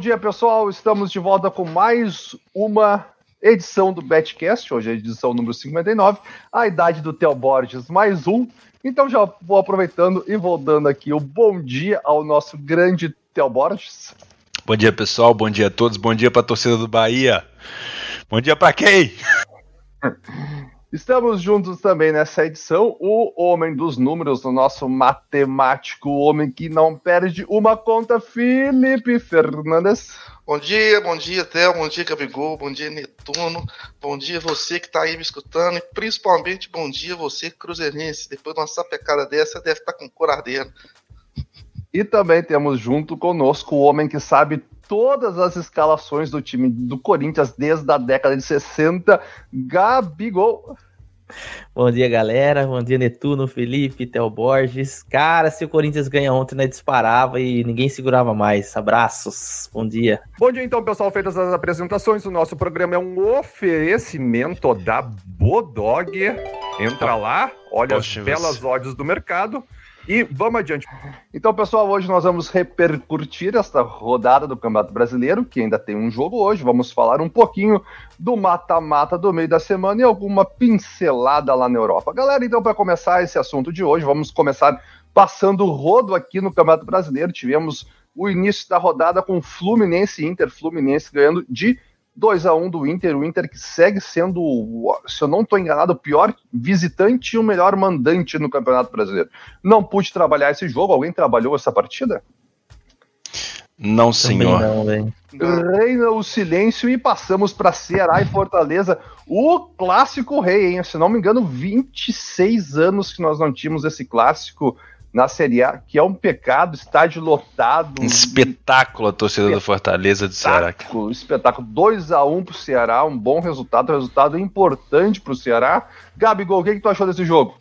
Bom dia, pessoal. Estamos de volta com mais uma edição do Betcast. Hoje é a edição número 59. A idade do Theo Borges, mais um. Então já vou aproveitando e vou dando aqui o bom dia ao nosso grande Theo Borges. Bom dia, pessoal. Bom dia a todos. Bom dia para a torcida do Bahia. Bom dia para quem? Estamos juntos também nessa edição, o homem dos números, o nosso matemático, o homem que não perde uma conta, Felipe Fernandes. Bom dia, bom dia, Theo, bom dia, Gabigol, bom dia, Netuno, bom dia você que está aí me escutando e principalmente bom dia você, cruzeirense. Depois de uma sapecada dessa, deve estar tá com cor ardendo. E também temos junto conosco o homem que sabe todas as escalações do time do Corinthians desde a década de 60, Gabigol. Bom dia, galera. Bom dia, Netuno, Felipe, Theo Borges. Cara, se o Corinthians ganha ontem, né, disparava e ninguém segurava mais. Abraços. Bom dia. Bom dia, então, pessoal. Feitas as apresentações, o nosso programa é um oferecimento da Bodog. Entra lá, olha Poxa, as belas você. odds do mercado e vamos adiante. Então, pessoal, hoje nós vamos repercutir esta rodada do Campeonato Brasileiro, que ainda tem um jogo hoje. Vamos falar um pouquinho do mata-mata do meio da semana e alguma pincelada lá na Europa. Galera, então, para começar esse assunto de hoje, vamos começar passando o rodo aqui no Campeonato Brasileiro. Tivemos o início da rodada com Fluminense e Inter, Fluminense ganhando de 2 a 1 do Inter, o Inter que segue sendo, se eu não estou enganado, o pior visitante e o melhor mandante no Campeonato Brasileiro. Não pude trabalhar esse jogo, alguém trabalhou essa partida? Não, senhor. Não, Reina o silêncio e passamos para Ceará e Fortaleza, o clássico rei, hein? Se não me engano, 26 anos que nós não tínhamos esse clássico na Série A, que é um pecado, estádio lotado. Um espetáculo a torcida do Fortaleza do Ceará. Espetáculo 2 a 1 um pro Ceará, um bom resultado, um resultado importante pro Ceará. Gabigol, o que, que tu achou desse jogo?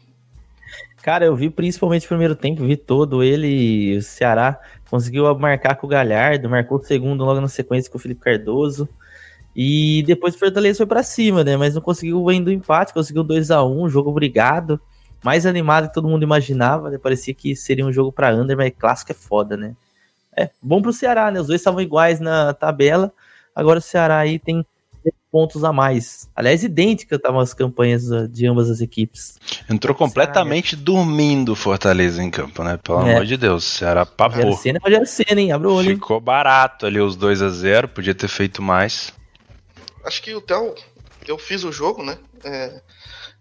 Cara, eu vi principalmente o primeiro tempo, vi todo ele, o Ceará conseguiu marcar com o Galhardo, marcou o segundo logo na sequência com o Felipe Cardoso. E depois o Fortaleza foi para cima, né? Mas não conseguiu ainda o empate, conseguiu 2 a 1 um, jogo obrigado mais animado que todo mundo imaginava, né? Parecia que seria um jogo para under, mas clássico é foda, né? É bom pro Ceará, né? Os dois estavam iguais na tabela. Agora o Ceará aí tem pontos a mais. Aliás, idêntica estavam as campanhas de ambas as equipes. Entrou completamente Ceará, dormindo Fortaleza em campo, né? Pelo é. amor de Deus, Ceará pavou. Cena pode cena, hein? Abre o olho. Ficou barato ali os 2 a 0 podia ter feito mais. Acho que o Theo, eu fiz o jogo, né? É,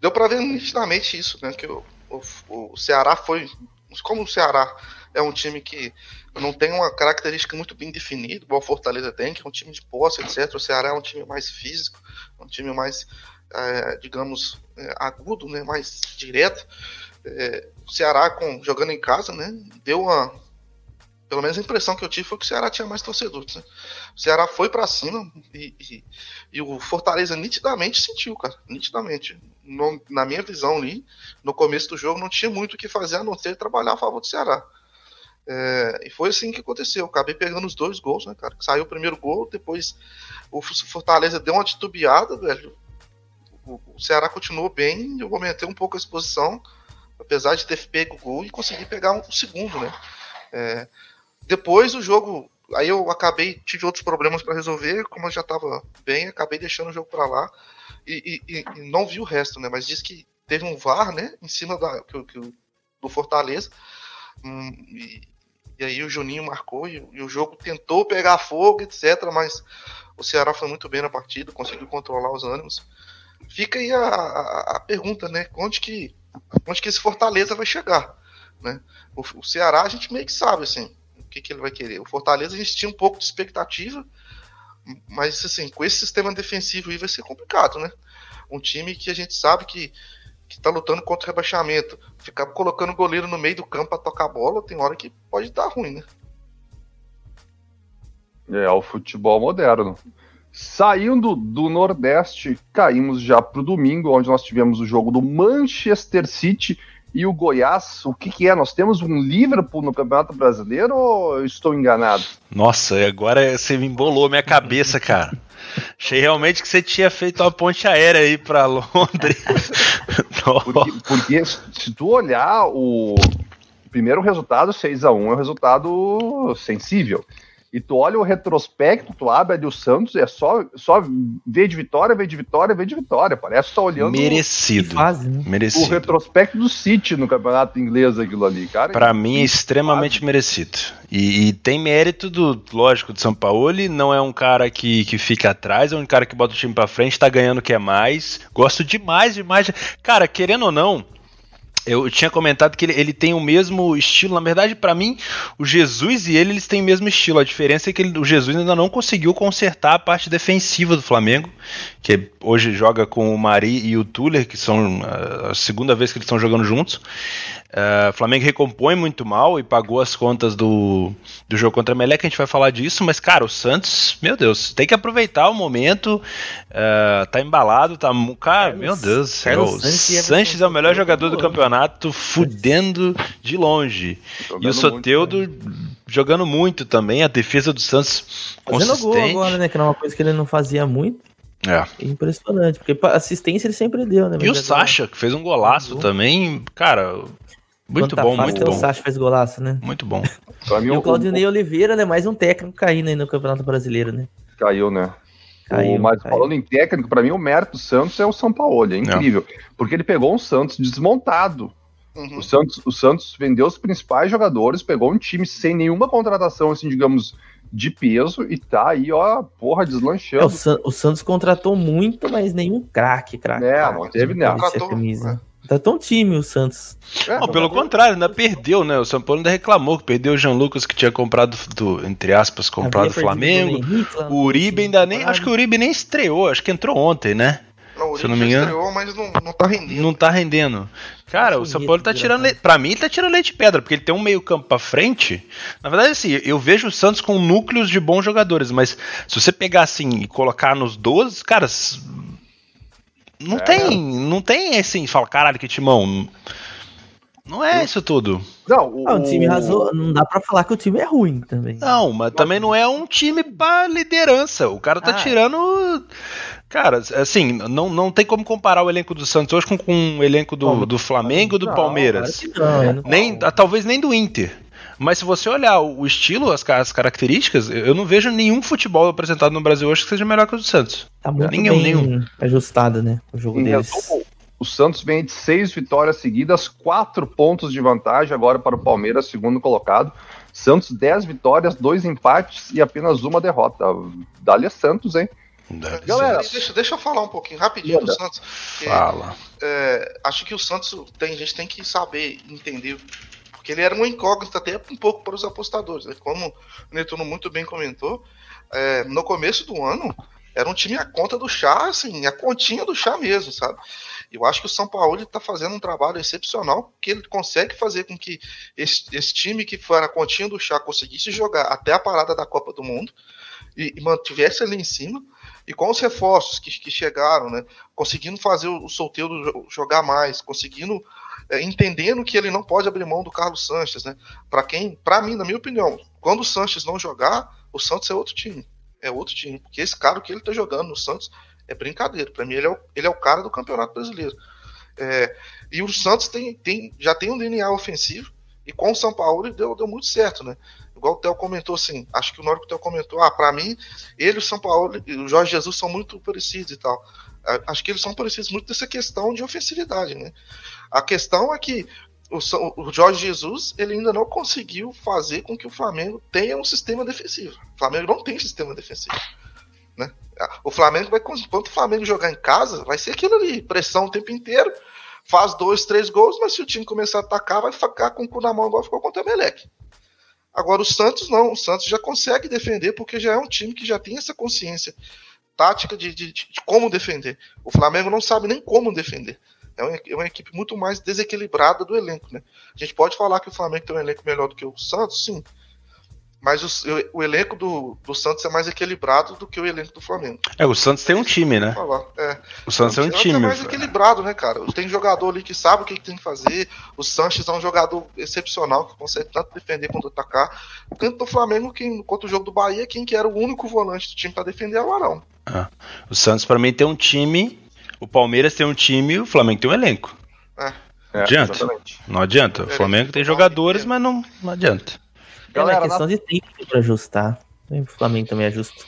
deu para ver nitidamente isso, né? Que o, o, o, Ceará foi. Como o Ceará é um time que não tem uma característica muito bem definida, igual Fortaleza tem, que é um time de posse, etc. O Ceará é um time mais físico, um time mais, é, digamos, é, agudo, né? Mais direto. É, o Ceará, com, jogando em casa, né? Deu uma pelo menos a impressão que eu tive foi que o Ceará tinha mais torcedores. Né? O Ceará foi para cima e, e, e, o Fortaleza nitidamente sentiu, cara. Nitidamente. No, na minha visão ali, no começo do jogo, não tinha muito o que fazer a não ser trabalhar a favor do Ceará. É, e foi assim que aconteceu. Eu acabei pegando os dois gols, né, cara? Saiu o primeiro gol, depois o Fortaleza deu uma titubeada, velho. O, o Ceará continuou bem, eu aumentei um pouco a exposição, apesar de ter pego o gol e consegui pegar um, um segundo, né? É, depois o jogo, aí eu acabei, tive outros problemas para resolver, como eu já estava bem, acabei deixando o jogo para lá e, e, e, não vi o resto, né? Mas disse que teve um VAR, né? Em cima da, que, que, do Fortaleza. Hum, e, e, aí o Juninho marcou e, e, o jogo tentou pegar fogo, etc. Mas o Ceará foi muito bem na partida, conseguiu controlar os ânimos. Fica aí a, a, a pergunta, né? Onde que, onde que esse Fortaleza vai chegar? Né? O, o Ceará a gente meio que sabe, assim que, que ele vai querer. O Fortaleza a gente tinha um pouco de expectativa, mas assim, com esse sistema defensivo aí vai ser complicado, né? Um time que a gente sabe que que tá lutando contra o rebaixamento, ficar colocando o goleiro no meio do campo para tocar a bola, tem hora que pode dar ruim, né? É, o futebol moderno. Saindo do Nordeste, caímos já para o domingo, onde nós tivemos o jogo do Manchester City e o Goiás, o que, que, é? Nós temos um Liverpool no Campeonato Brasileiro ou eu estou enganado? Nossa, agora você me embolou minha cabeça, cara. Achei realmente que você tinha feito uma ponte aérea aí para Londres. porque, porque, se tu olhar o primeiro resultado, 6 a 1 é um resultado sensível. E tu olha o retrospecto, tu abre ali o Santos, é só, só ver de vitória, ver de vitória, ver de vitória. Parece que tá olhando Merecido. Fase, né? Merecido. o retrospecto do City no campeonato inglês, aquilo ali, cara. Para mim é extremamente merecido. E, e, tem mérito do, lógico, do São Paulo. Não é um cara que, que fica atrás, é um cara que bota o time pra frente, tá ganhando o que é mais. Gosto demais, demais. Cara, querendo ou não, eu tinha comentado que ele, ele tem o mesmo estilo. Na verdade, para mim, o Jesus e ele eles têm o mesmo estilo. A diferença é que ele, o Jesus ainda não conseguiu consertar a parte defensiva do Flamengo, que hoje joga com o Mari e o Tuller, que são a segunda vez que eles estão jogando juntos. Uh, Flamengo recompõe muito mal e pagou as contas do, do jogo contra a Meleca, a gente vai falar disso, mas cara, o Santos, meu Deus, tem que aproveitar o momento, uh, tá embalado, tá. Cara, Carlos, meu Deus, Carlos o Sanches é o melhor jogador do campeonato, fudendo de longe. Jogando e o Soteudo muito, né? jogando muito também, a defesa do Santos Fazendo consistente. gol agora, né? Que era uma coisa que ele não fazia muito. É. Impressionante, porque assistência ele sempre deu, né? E o Sacha, que fez um golaço também, cara, muito bom, muito bom. O Sacha fez golaço, né? Muito bom. e o Claudinei Oliveira, né? Mais um técnico caindo aí no Campeonato Brasileiro, né? Caiu, né? Caiu, o, mas caiu. falando em técnico, para mim o mérito do Santos é o São Paulo, é incrível. Porque ele pegou um Santos desmontado. Uhum. O, Santos, o Santos vendeu os principais jogadores, pegou um time sem nenhuma contratação, assim, digamos, de peso e tá aí, ó, porra, deslanchando. É, o, San, o, Santos contratou muito, mas nenhum craque, craque. É, não teve, né? Contratou, Tá tão time o Santos. É, não, pelo contrário, ainda perdeu, né? O São Paulo ainda reclamou que perdeu o Jean Lucas que tinha comprado do, entre aspas, comprado o Flamengo. O Uribe ainda nem. Acho que o Uribe nem estreou, acho que entrou ontem, né? Não, Se eu não me engano. estreou, mas não, não tá rendendo. Não tá rendendo. Cara, o São Paulo tá tirando. Le... Pra mim, ele tá tirando leite de pedra, porque ele tem um meio-campo pra frente. Na verdade, assim, eu vejo o Santos com núcleos de bons jogadores, mas se você pegar assim e colocar nos 12, cara, não é. tem, não tem assim, fala, caralho, que timão. Não é isso tudo. Não, o, ah, o time raso... não dá para falar que o time é ruim também. Não, mas também não é um time para liderança. O cara tá ah. tirando. Cara, assim, não, não tem como comparar o elenco do Santos hoje com, com o elenco do, do Flamengo e do Palmeiras. Não, não, nem, talvez nem do Inter. Mas se você olhar o estilo, as, as características, eu não vejo nenhum futebol apresentado no Brasil hoje que seja melhor que o do Santos. Tá muito nenhum, bem nenhum. ajustado, né? O jogo deles. O Santos vem de seis vitórias seguidas, quatro pontos de vantagem agora para o Palmeiras, segundo colocado. Santos, dez vitórias, dois empates e apenas uma derrota. Dália Santos, hein? Galera, deixa, deixa eu falar um pouquinho rapidinho do Santos. Fala. É, acho que o Santos tem a gente tem que saber entender porque ele era uma incógnita até um pouco para os apostadores. Né? Como o Netuno muito bem comentou, é, no começo do ano era um time a conta do chá, assim, a continha do chá mesmo, sabe? Eu acho que o São Paulo está fazendo um trabalho excepcional, porque ele consegue fazer com que esse, esse time que foi a continha do chá conseguisse jogar até a parada da Copa do Mundo e, e mantivesse ali em cima. E com os reforços que, que chegaram, né, conseguindo fazer o, o solteiro jogar mais, conseguindo é, entendendo que ele não pode abrir mão do Carlos Sanches, né? Para quem, para mim, na minha opinião, quando o Sanches não jogar, o Santos é outro time. É outro time, porque esse cara que ele tá jogando no Santos é brincadeira. Para mim ele é, o, ele é o cara do Campeonato Brasileiro. É, e o Santos tem, tem, já tem um DNA ofensivo e com o São Paulo deu, deu muito certo, né? Igual o Theo comentou assim, acho que o hora que o Theo comentou, ah, para mim, ele o São Paulo e o Jorge Jesus são muito parecidos e tal. Acho que eles são parecidos muito dessa questão de ofensividade, né? A questão é que o, o Jorge Jesus ele ainda não conseguiu fazer com que o Flamengo tenha um sistema defensivo. O Flamengo não tem sistema defensivo. Né? O Flamengo vai, quando o Flamengo jogar em casa, vai ser aquilo ali, pressão o tempo inteiro, faz dois, três gols, mas se o time começar a atacar, vai ficar com o cu na mão igual ficou contra o Meleque. Agora o Santos não, o Santos já consegue defender porque já é um time que já tem essa consciência tática de, de, de como defender. O Flamengo não sabe nem como defender é uma, é uma, equipe muito mais desequilibrada do elenco, né? A gente pode falar que o Flamengo tem um elenco melhor do que o Santos, sim. Mas o, o elenco do, do, Santos é mais equilibrado do que o elenco do Flamengo. É, o Santos tem um time, né? É. O Santos é um time. é mais equilibrado, né, cara? Tem jogador ali que sabe o que tem que fazer. O Sanches é um jogador excepcional que consegue tanto defender quanto atacar. O canto do Flamengo, quem, contra o jogo do Bahia, quem que era o único volante do time para defender era o Arão. Ah. O Santos, para mim, tem um time o Palmeiras tem um time o Flamengo tem um elenco. É. Não adianta. Exatamente. Não adianta. O Flamengo tem jogadores, mas não, não adianta. Galera, é uma questão na... de tempo para ajustar. O Flamengo também é justo.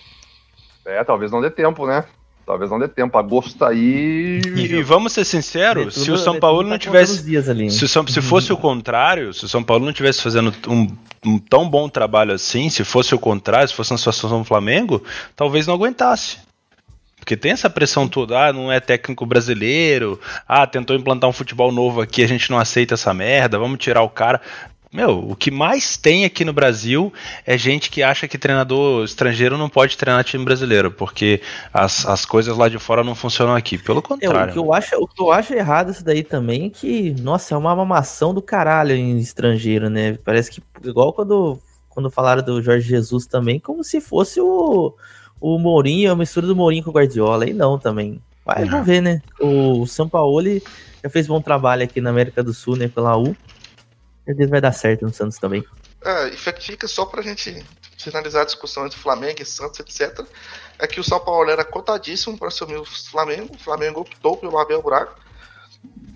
É, talvez não dê tempo, né? Talvez não dê tempo. Agosto tá aí. E, e vamos ser sinceros, se o São Paulo não tá tivesse. Se, São, se fosse o contrário, se o São Paulo não tivesse fazendo um, um, tão bom trabalho assim, se fosse o contrário, se fosse na situação do Flamengo, talvez não aguentasse. Porque tem essa pressão toda, ah, não é técnico brasileiro, ah, tentou implantar um futebol novo aqui, a gente não aceita essa merda, vamos tirar o cara. Meu, o que mais tem aqui no Brasil é gente que acha que treinador estrangeiro não pode treinar time brasileiro, porque as, as coisas lá de fora não funcionam aqui. Pelo contrário. É, o, que eu acho, o que eu acho errado isso daí também é que, nossa, é uma mamação do caralho em estrangeiro, né? Parece que, igual quando, quando falaram do Jorge Jesus também, como se fosse o, o Mourinho, a mistura do Mourinho com o Guardiola. E não também. Mas vamos ver, né? O São Paulo já fez bom trabalho aqui na América do Sul, né? Pela U certeza vai dar certo no Santos também. É, e fica só pra gente finalizar a discussão entre Flamengo e Santos, etc. É que o São Paulo era cotadíssimo para assumir o Flamengo, o Flamengo optou pelo Abel Braga,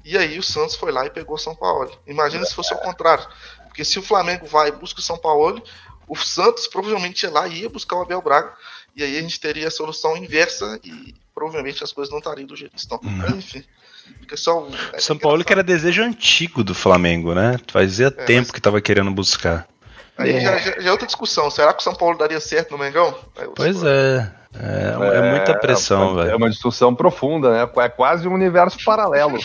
e aí o Santos foi lá e pegou o São Paulo. Imagina se fosse o contrário. Porque se o Flamengo vai e busca o São Paulo, o Santos provavelmente ia lá e ia buscar o Abel Braga. E aí a gente teria a solução inversa e provavelmente as coisas não estariam do jeito que estão. Uhum. Enfim. Fica só é São Paulo que era desejo antigo do Flamengo, né? Fazia é, tempo mas... que estava querendo buscar. Aí é. Já, já, é outra discussão. Será que o São Paulo daria certo no Mengão? Pois é. É, é, muita pressão, velho. É uma discussão profunda, né? É quase um universo paralelo.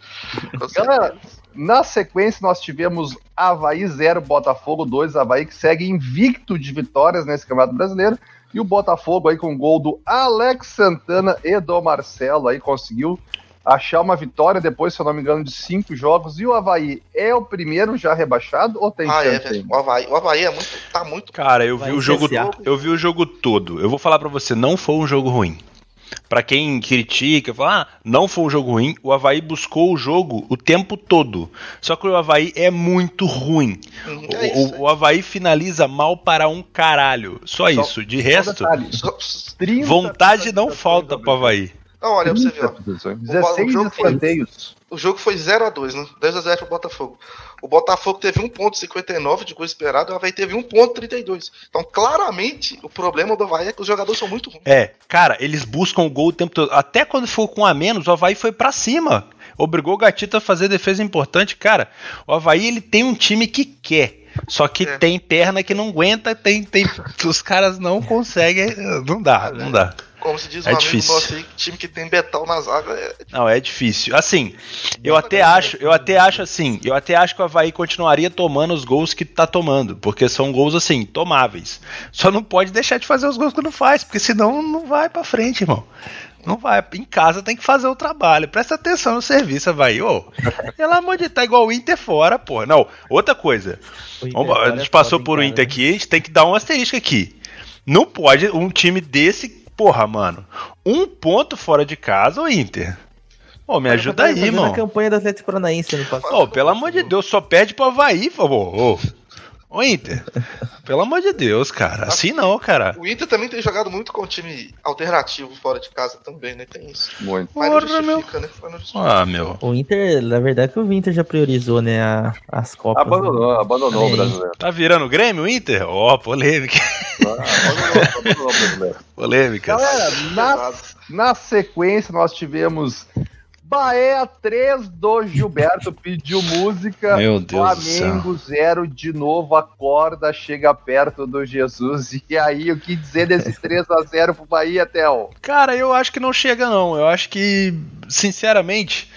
Galera, na sequência nós tivemos Havaí 0, Botafogo 2. Havaí que segue invicto de vitórias nesse Campeonato Brasileiro. E o Botafogo aí com gol do Alex Santana e do Marcelo aí conseguiu achar uma vitória depois, se eu não me engano, de cinco jogos. E o Havaí é o primeiro já rebaixado ou tem ah, é, o Havaí, o Havaí é muito, tá muito. Cara, eu vi o jogo, eu vi o jogo todo. Eu vou falar para você, não foi um jogo ruim. Para quem critica, fala, ah, não foi um jogo ruim, o Havaí buscou o jogo o tempo todo. Só que o Havaí é muito ruim. Uhum, é o, o, o, Havaí finaliza mal para um caralho. Só, só isso. De só resto, vontade não falta pro Havaí. Não, olha pra você ver. Ó. 16 escanteios. O jogo foi 0x2, né? 2x0 pro Botafogo. O Botafogo teve 1,59 de gol esperado, o Havaí teve 1,32. Então, claramente, o problema do Havaí é que os jogadores são muito ruins. É, cara, eles buscam o gol o tempo todo. Até quando ficou com a menos, o Havaí foi para cima. Obrigou o Gatito a fazer defesa importante. Cara, o Havaí ele tem um time que quer. Só que é. tem perna que não aguenta, tem, tem. Os caras não conseguem. Não dá, não dá. Como se diz é um difícil. amigo nosso aí, time que tem Betal na zaga é. Não, é difícil. Assim, eu até acho, eu até acho assim, eu até acho que o Havaí continuaria tomando os gols que tá tomando, porque são gols assim, tomáveis. Só não pode deixar de fazer os gols que não faz, porque senão não vai para frente, irmão. Não vai. Em casa tem que fazer o trabalho. Presta atenção no serviço, vai. Ô, pelo amor de Deus, tá igual o Inter fora, pô. Não, outra coisa. a gente passou por o Inter aqui, a gente tem que dar um asterisco aqui. Não pode um time desse Porra, mano. Um ponto fora de casa, o Inter. Pô, me ajuda aí, mano. a campanha do Atlético Paranaense no passado. Ô, pelo amor de Deus, só pede pro Havaí, por favor. Ô. Ô Inter, pelo amor de Deus, cara. Assim não, cara. O Inter também tem jogado muito com time alternativo fora de casa também, né? Tem isso. Muito. Mas Porra, não justifica, meu. né? Ah, meu. O Inter, na verdade, que o Inter já priorizou, né, a, as Copas. Abandonou, né? abandonou o brasileiro. Tá virando o Grêmio, o Inter? Ó, oh, polêmica. Ah, abandonou, abandonou o brasileiro. Polêmica. Galera, na, na sequência nós tivemos Bahia 3 do Gilberto pediu música. Meu Deus Flamengo 0 de novo, acorda, chega perto do Jesus. E aí, o que dizer desses 3 a 0 pro Bahia, Theo? Cara, eu acho que não chega não. Eu acho que, sinceramente,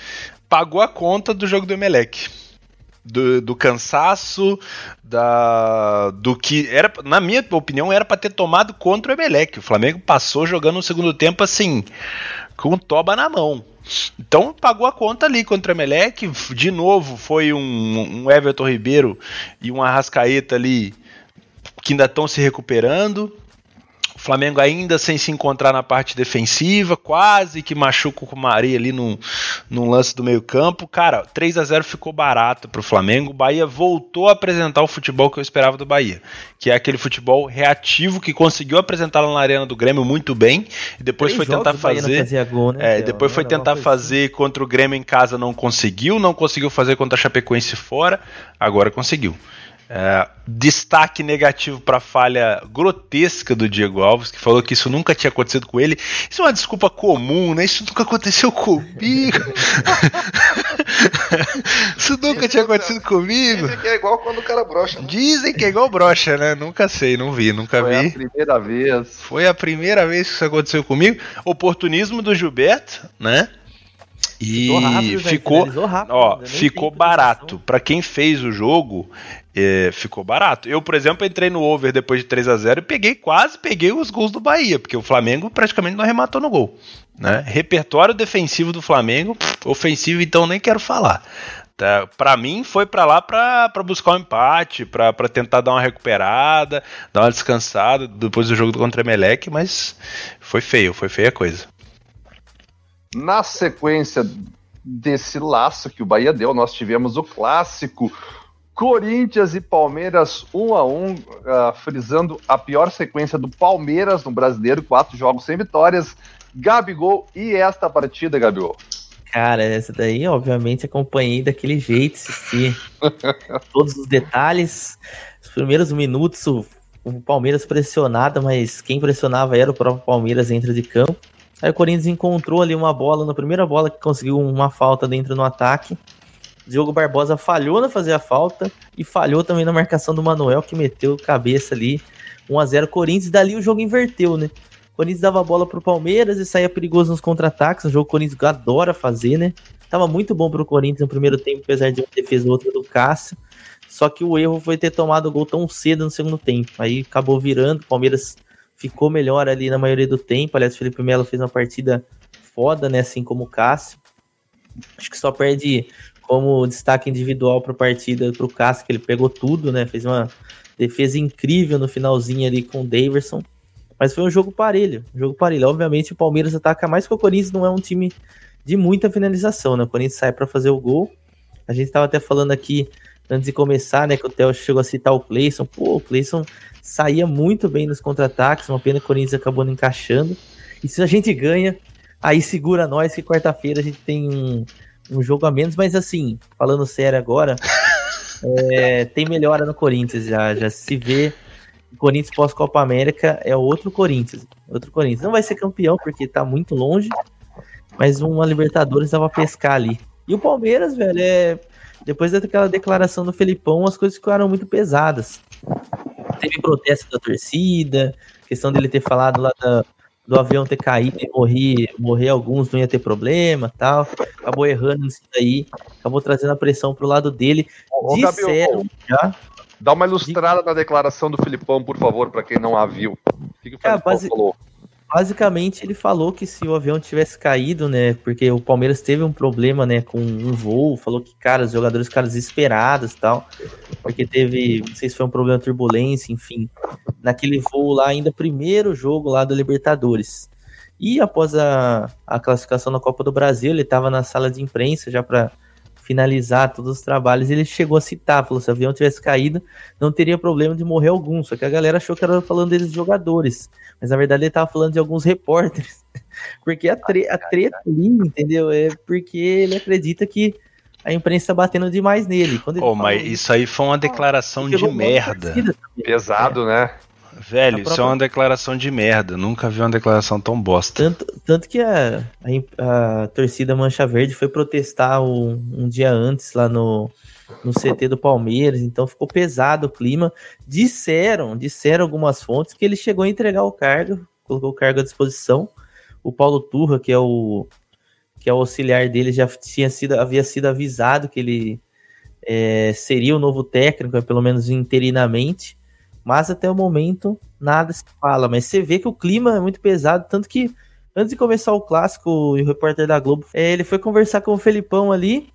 pagou a conta do jogo do Emelec. Do, do, cansaço, da do que era, na minha opinião, era para ter tomado contra o Emelec. O Flamengo passou jogando no segundo tempo assim, com o toba na mão. Então pagou a conta ali contra o Emelec. De novo foi um, um Everton Ribeiro e um Arrascaeta ali que ainda estão se recuperando. O Flamengo ainda sem se encontrar na parte defensiva, quase que machuca o Maria ali num, num lance do meio-campo. Cara, 3 a 0 ficou barato para o Flamengo. O Bahia voltou a apresentar o futebol que eu esperava do Bahia, que é aquele futebol reativo que conseguiu apresentar lá na Arena do Grêmio muito bem e depois Três foi tentar fazer. Gol, né, é, depois foi tentar fazer assim. contra o Grêmio em casa, não conseguiu, não conseguiu fazer contra a Chapecoense fora, agora conseguiu. É, destaque negativo para a falha grotesca do Diego Alves, que falou que isso nunca tinha acontecido com ele. Isso é uma desculpa comum, né? Isso nunca aconteceu comigo. isso nunca tinha acontecido comigo. Dizem que é igual quando o cara brocha. Né? Dizem que é igual brocha, né? Nunca sei, não vi, nunca Foi vi. Foi a primeira vez. Foi a primeira vez que isso aconteceu comigo. Oportunismo do Gilberto, né? E rápido, ficou, rápido, ó, ficou barato. Para quem fez o jogo, é, ficou barato. Eu, por exemplo, entrei no over depois de 3 a 0 e peguei quase peguei os gols do Bahia, porque o Flamengo praticamente não arrematou no gol. Né? Repertório defensivo do Flamengo, ofensivo então nem quero falar. Tá? Para mim foi para lá para buscar um empate, para tentar dar uma recuperada, dar uma descansada depois do jogo contra o Emelec, mas foi feio, foi feia a coisa. Na sequência desse laço que o Bahia deu, nós tivemos o clássico Corinthians e Palmeiras 1 a 1 uh, frisando a pior sequência do Palmeiras no brasileiro, quatro jogos sem vitórias. Gabigol e esta partida, Gabigol. Cara, essa daí, obviamente, acompanhei daquele jeito, assisti todos os detalhes. Os primeiros minutos, o, o Palmeiras pressionado, mas quem pressionava era o próprio Palmeiras dentro de campo. Aí o Corinthians encontrou ali uma bola, na primeira bola que conseguiu uma falta dentro no ataque. Diogo Barbosa falhou na fazer a falta e falhou também na marcação do Manuel, que meteu cabeça ali. 1 a 0 Corinthians, dali o jogo inverteu, né? Corinthians dava a bola pro Palmeiras e saía perigoso nos contra-ataques, um jogo que o Corinthians adora fazer, né? Tava muito bom pro Corinthians no primeiro tempo, apesar de uma defesa ou outra do Cássio. Só que o erro foi ter tomado o gol tão cedo no segundo tempo. Aí acabou virando, o Palmeiras ficou melhor ali na maioria do tempo. Aliás, o Felipe Melo fez uma partida foda, né? Assim como o Cássio. Acho que só perde como destaque individual para a partida para o Cássio, que ele pegou tudo, né? Fez uma defesa incrível no finalzinho ali com o Daverson. Mas foi um jogo parelho, um jogo parelho. Obviamente o Palmeiras ataca mais que o Corinthians não é um time de muita finalização, né? O Corinthians sai para fazer o gol. A gente estava até falando aqui antes de começar, né, que o Theo chegou a citar o Cleison. Pô, o Cleison saía muito bem nos contra-ataques, uma pena que o Corinthians acabou não encaixando. E se a gente ganha, aí segura nós que quarta-feira a gente tem um, jogo a menos, mas assim, falando sério agora, é, tem melhora no Corinthians já, já se vê o Corinthians pós-Copa América é outro Corinthians, outro Corinthians. Não vai ser campeão porque tá muito longe, mas uma Libertadores dava pescar ali. E o Palmeiras, velho, é depois daquela declaração do Felipão, as coisas ficaram muito pesadas. Teve protesto da torcida, questão dele ter falado lá da, do avião ter caído e morrer, morrer alguns não ia ter problema tal. Acabou errando nisso daí, acabou trazendo a pressão pro lado dele. Ô, Disseram já. Dá uma ilustrada na declaração do Filipão, por favor, para quem não a viu. O que, que o Filipão base... falou? Basicamente, ele falou que se o avião tivesse caído, né, porque o Palmeiras teve um problema, né, com um voo, falou que, cara, os jogadores ficaram desesperados tal, porque teve, não sei se foi um problema de turbulência, enfim, naquele voo lá, ainda primeiro jogo lá da Libertadores. E após a, a classificação na Copa do Brasil, ele estava na sala de imprensa já para finalizar todos os trabalhos, ele chegou a citar, falou, se o avião tivesse caído, não teria problema de morrer algum, só que a galera achou que era falando deles jogadores, mas na verdade ele estava falando de alguns repórteres, porque a, tre a treta ali, entendeu, é porque ele acredita que a imprensa tá batendo demais nele. Quando oh, mas isso aí foi uma declaração de merda. Pesado, é. né? Velho, própria... isso é uma declaração de merda. Nunca vi uma declaração tão bosta. Tanto, tanto que a, a, a torcida Mancha Verde foi protestar um, um dia antes lá no, no CT do Palmeiras, então ficou pesado o clima. Disseram, disseram algumas fontes que ele chegou a entregar o cargo, colocou o cargo à disposição. O Paulo Turra, que é o que é o auxiliar dele, já tinha sido, havia sido avisado que ele é, seria o novo técnico, pelo menos interinamente mas até o momento nada se fala. Mas você vê que o clima é muito pesado, tanto que antes de começar o clássico, o repórter da Globo, é, ele foi conversar com o Felipão ali.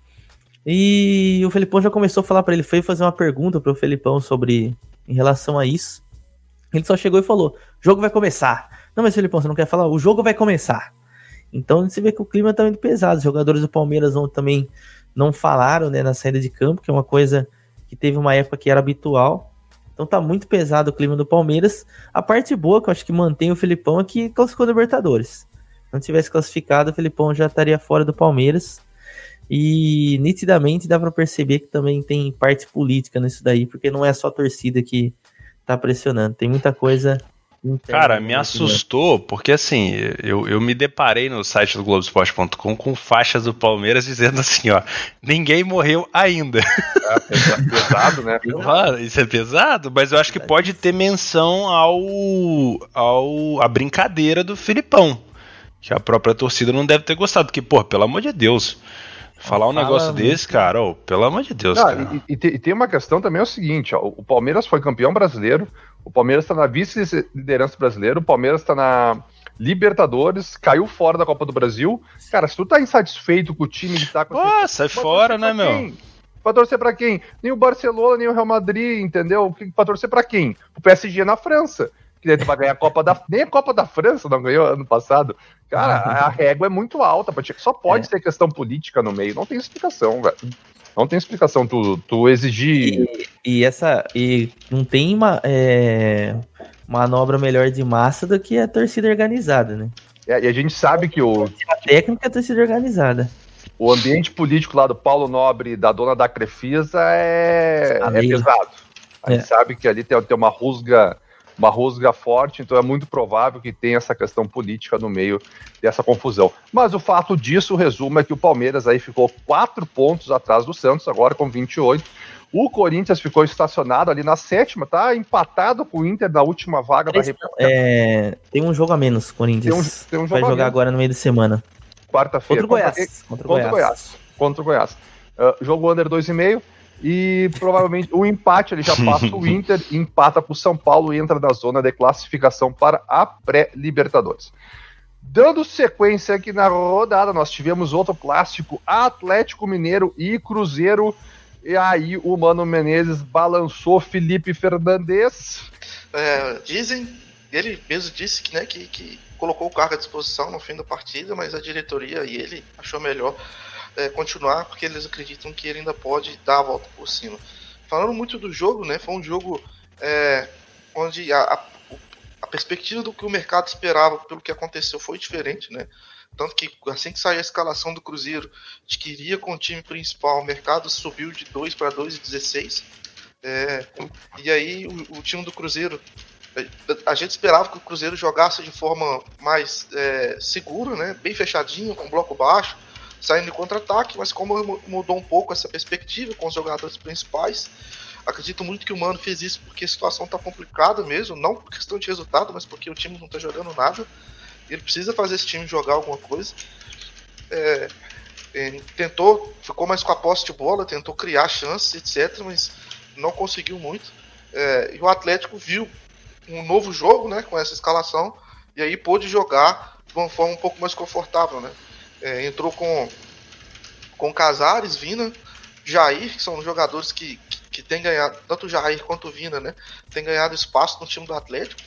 E o Felipão já começou a falar para ele, foi fazer uma pergunta para o Felipão sobre em relação a isso. Ele só chegou e falou: "Jogo vai começar". Não, mas Felipão, você não quer falar? O jogo vai começar. Então você vê que o clima tá muito pesado. Os jogadores do Palmeiras não, também não falaram, né, na saída de campo, que é uma coisa que teve uma época que era habitual. Então tá muito pesado o clima do Palmeiras. A parte boa que eu acho que mantém o Felipão é que classificou a Libertadores. Se não tivesse classificado, o Felipão já estaria fora do Palmeiras. E nitidamente dá para perceber que também tem parte política nisso daí, porque não é só a torcida que tá pressionando, tem muita coisa Cara, me assustou, porque assim, eu, eu me deparei no site do Globoesporte.com com faixas do Palmeiras dizendo assim, ó, ninguém morreu ainda. É, é pesado, né? isso é pesado, mas eu acho que pode ter menção ao, ao a brincadeira do Filipão, que a própria torcida não deve ter gostado, porque, pô, pelo amor de Deus, Falar um Fala negócio desse, cara, oh, pelo amor de Deus, não, cara. E, e, e, tem uma questão também, é o seguinte, ó, o Palmeiras foi campeão brasileiro, o Palmeiras está na vice-liderança brasileira, o Palmeiras está na Libertadores, caiu fora da Copa do Brasil. Cara, se tu tá insatisfeito com o time que tá com Pô, sai fora, né, meu? Quem? Pra torcer pra quem? Nem o Barcelona, nem o Real Madrid, entendeu? Pra torcer pra quem? O PSG na França. Que daí tu vai ganhar a Copa da. Nem a Copa da França não ganhou ano passado. Cara, a régua é muito alta. Só pode é. ser questão política no meio. Não tem explicação, velho. Não tem explicação tu, tu exigir. E, e essa. E não tem uma é, manobra melhor de massa do que a torcida organizada, né? É, e a gente sabe que o. A técnica é a torcida organizada. O ambiente político lá do Paulo Nobre, da dona da Crefisa, é, é pesado. A gente é. sabe que ali tem, tem uma rusga rusga forte, então é muito provável que tenha essa questão política no meio dessa confusão. Mas o fato disso, o resumo é que o Palmeiras aí ficou quatro pontos atrás do Santos, agora com 28. O Corinthians ficou estacionado ali na sétima, tá empatado com o Inter na última vaga da é, Tem um jogo a menos, Corinthians. Tem um, tem um Vai jogar agora no meio de semana. Quarta-feira. Contra o Goiás. Contra, contra o Goiás. Contra o Goiás. Uh, jogo under 2,5. E provavelmente o empate ele já passa o Inter, empata para o São Paulo e entra na zona de classificação para a pré-Libertadores. Dando sequência aqui na rodada, nós tivemos outro clássico: Atlético Mineiro e Cruzeiro. E aí o Mano Menezes balançou Felipe Fernandes. É, dizem, ele mesmo disse que, né, que, que colocou o cargo à disposição no fim da partida, mas a diretoria e ele achou melhor é, continuar porque eles acreditam que ele ainda pode dar a volta por cima. Falando muito do jogo, né? Foi um jogo é, onde a, a, a, perspectiva do que o mercado esperava pelo que aconteceu foi diferente, né? Tanto que assim que saiu a escalação do Cruzeiro, de que iria com o time principal, o mercado subiu de 2 para 2,16. É, e aí o, o, time do Cruzeiro, a gente esperava que o Cruzeiro jogasse de forma mais é, segura, né? Bem fechadinho, com bloco baixo saindo em contra-ataque, mas como mudou um pouco essa perspectiva com os jogadores principais, acredito muito que o Mano fez isso porque a situação está complicada mesmo, não por questão de resultado, mas porque o time não está jogando nada. Ele precisa fazer esse time jogar alguma coisa. É, tentou, ficou mais com a posse de bola, tentou criar chances, etc., mas não conseguiu muito. É, e o Atlético viu um novo jogo, né, com essa escalação, e aí pôde jogar de uma forma um pouco mais confortável, né. É, entrou com, com Casares, Vina, Jair, que são jogadores que, que, que têm ganhado, tanto Jair quanto Vina, né? Tem ganhado espaço no time do Atlético.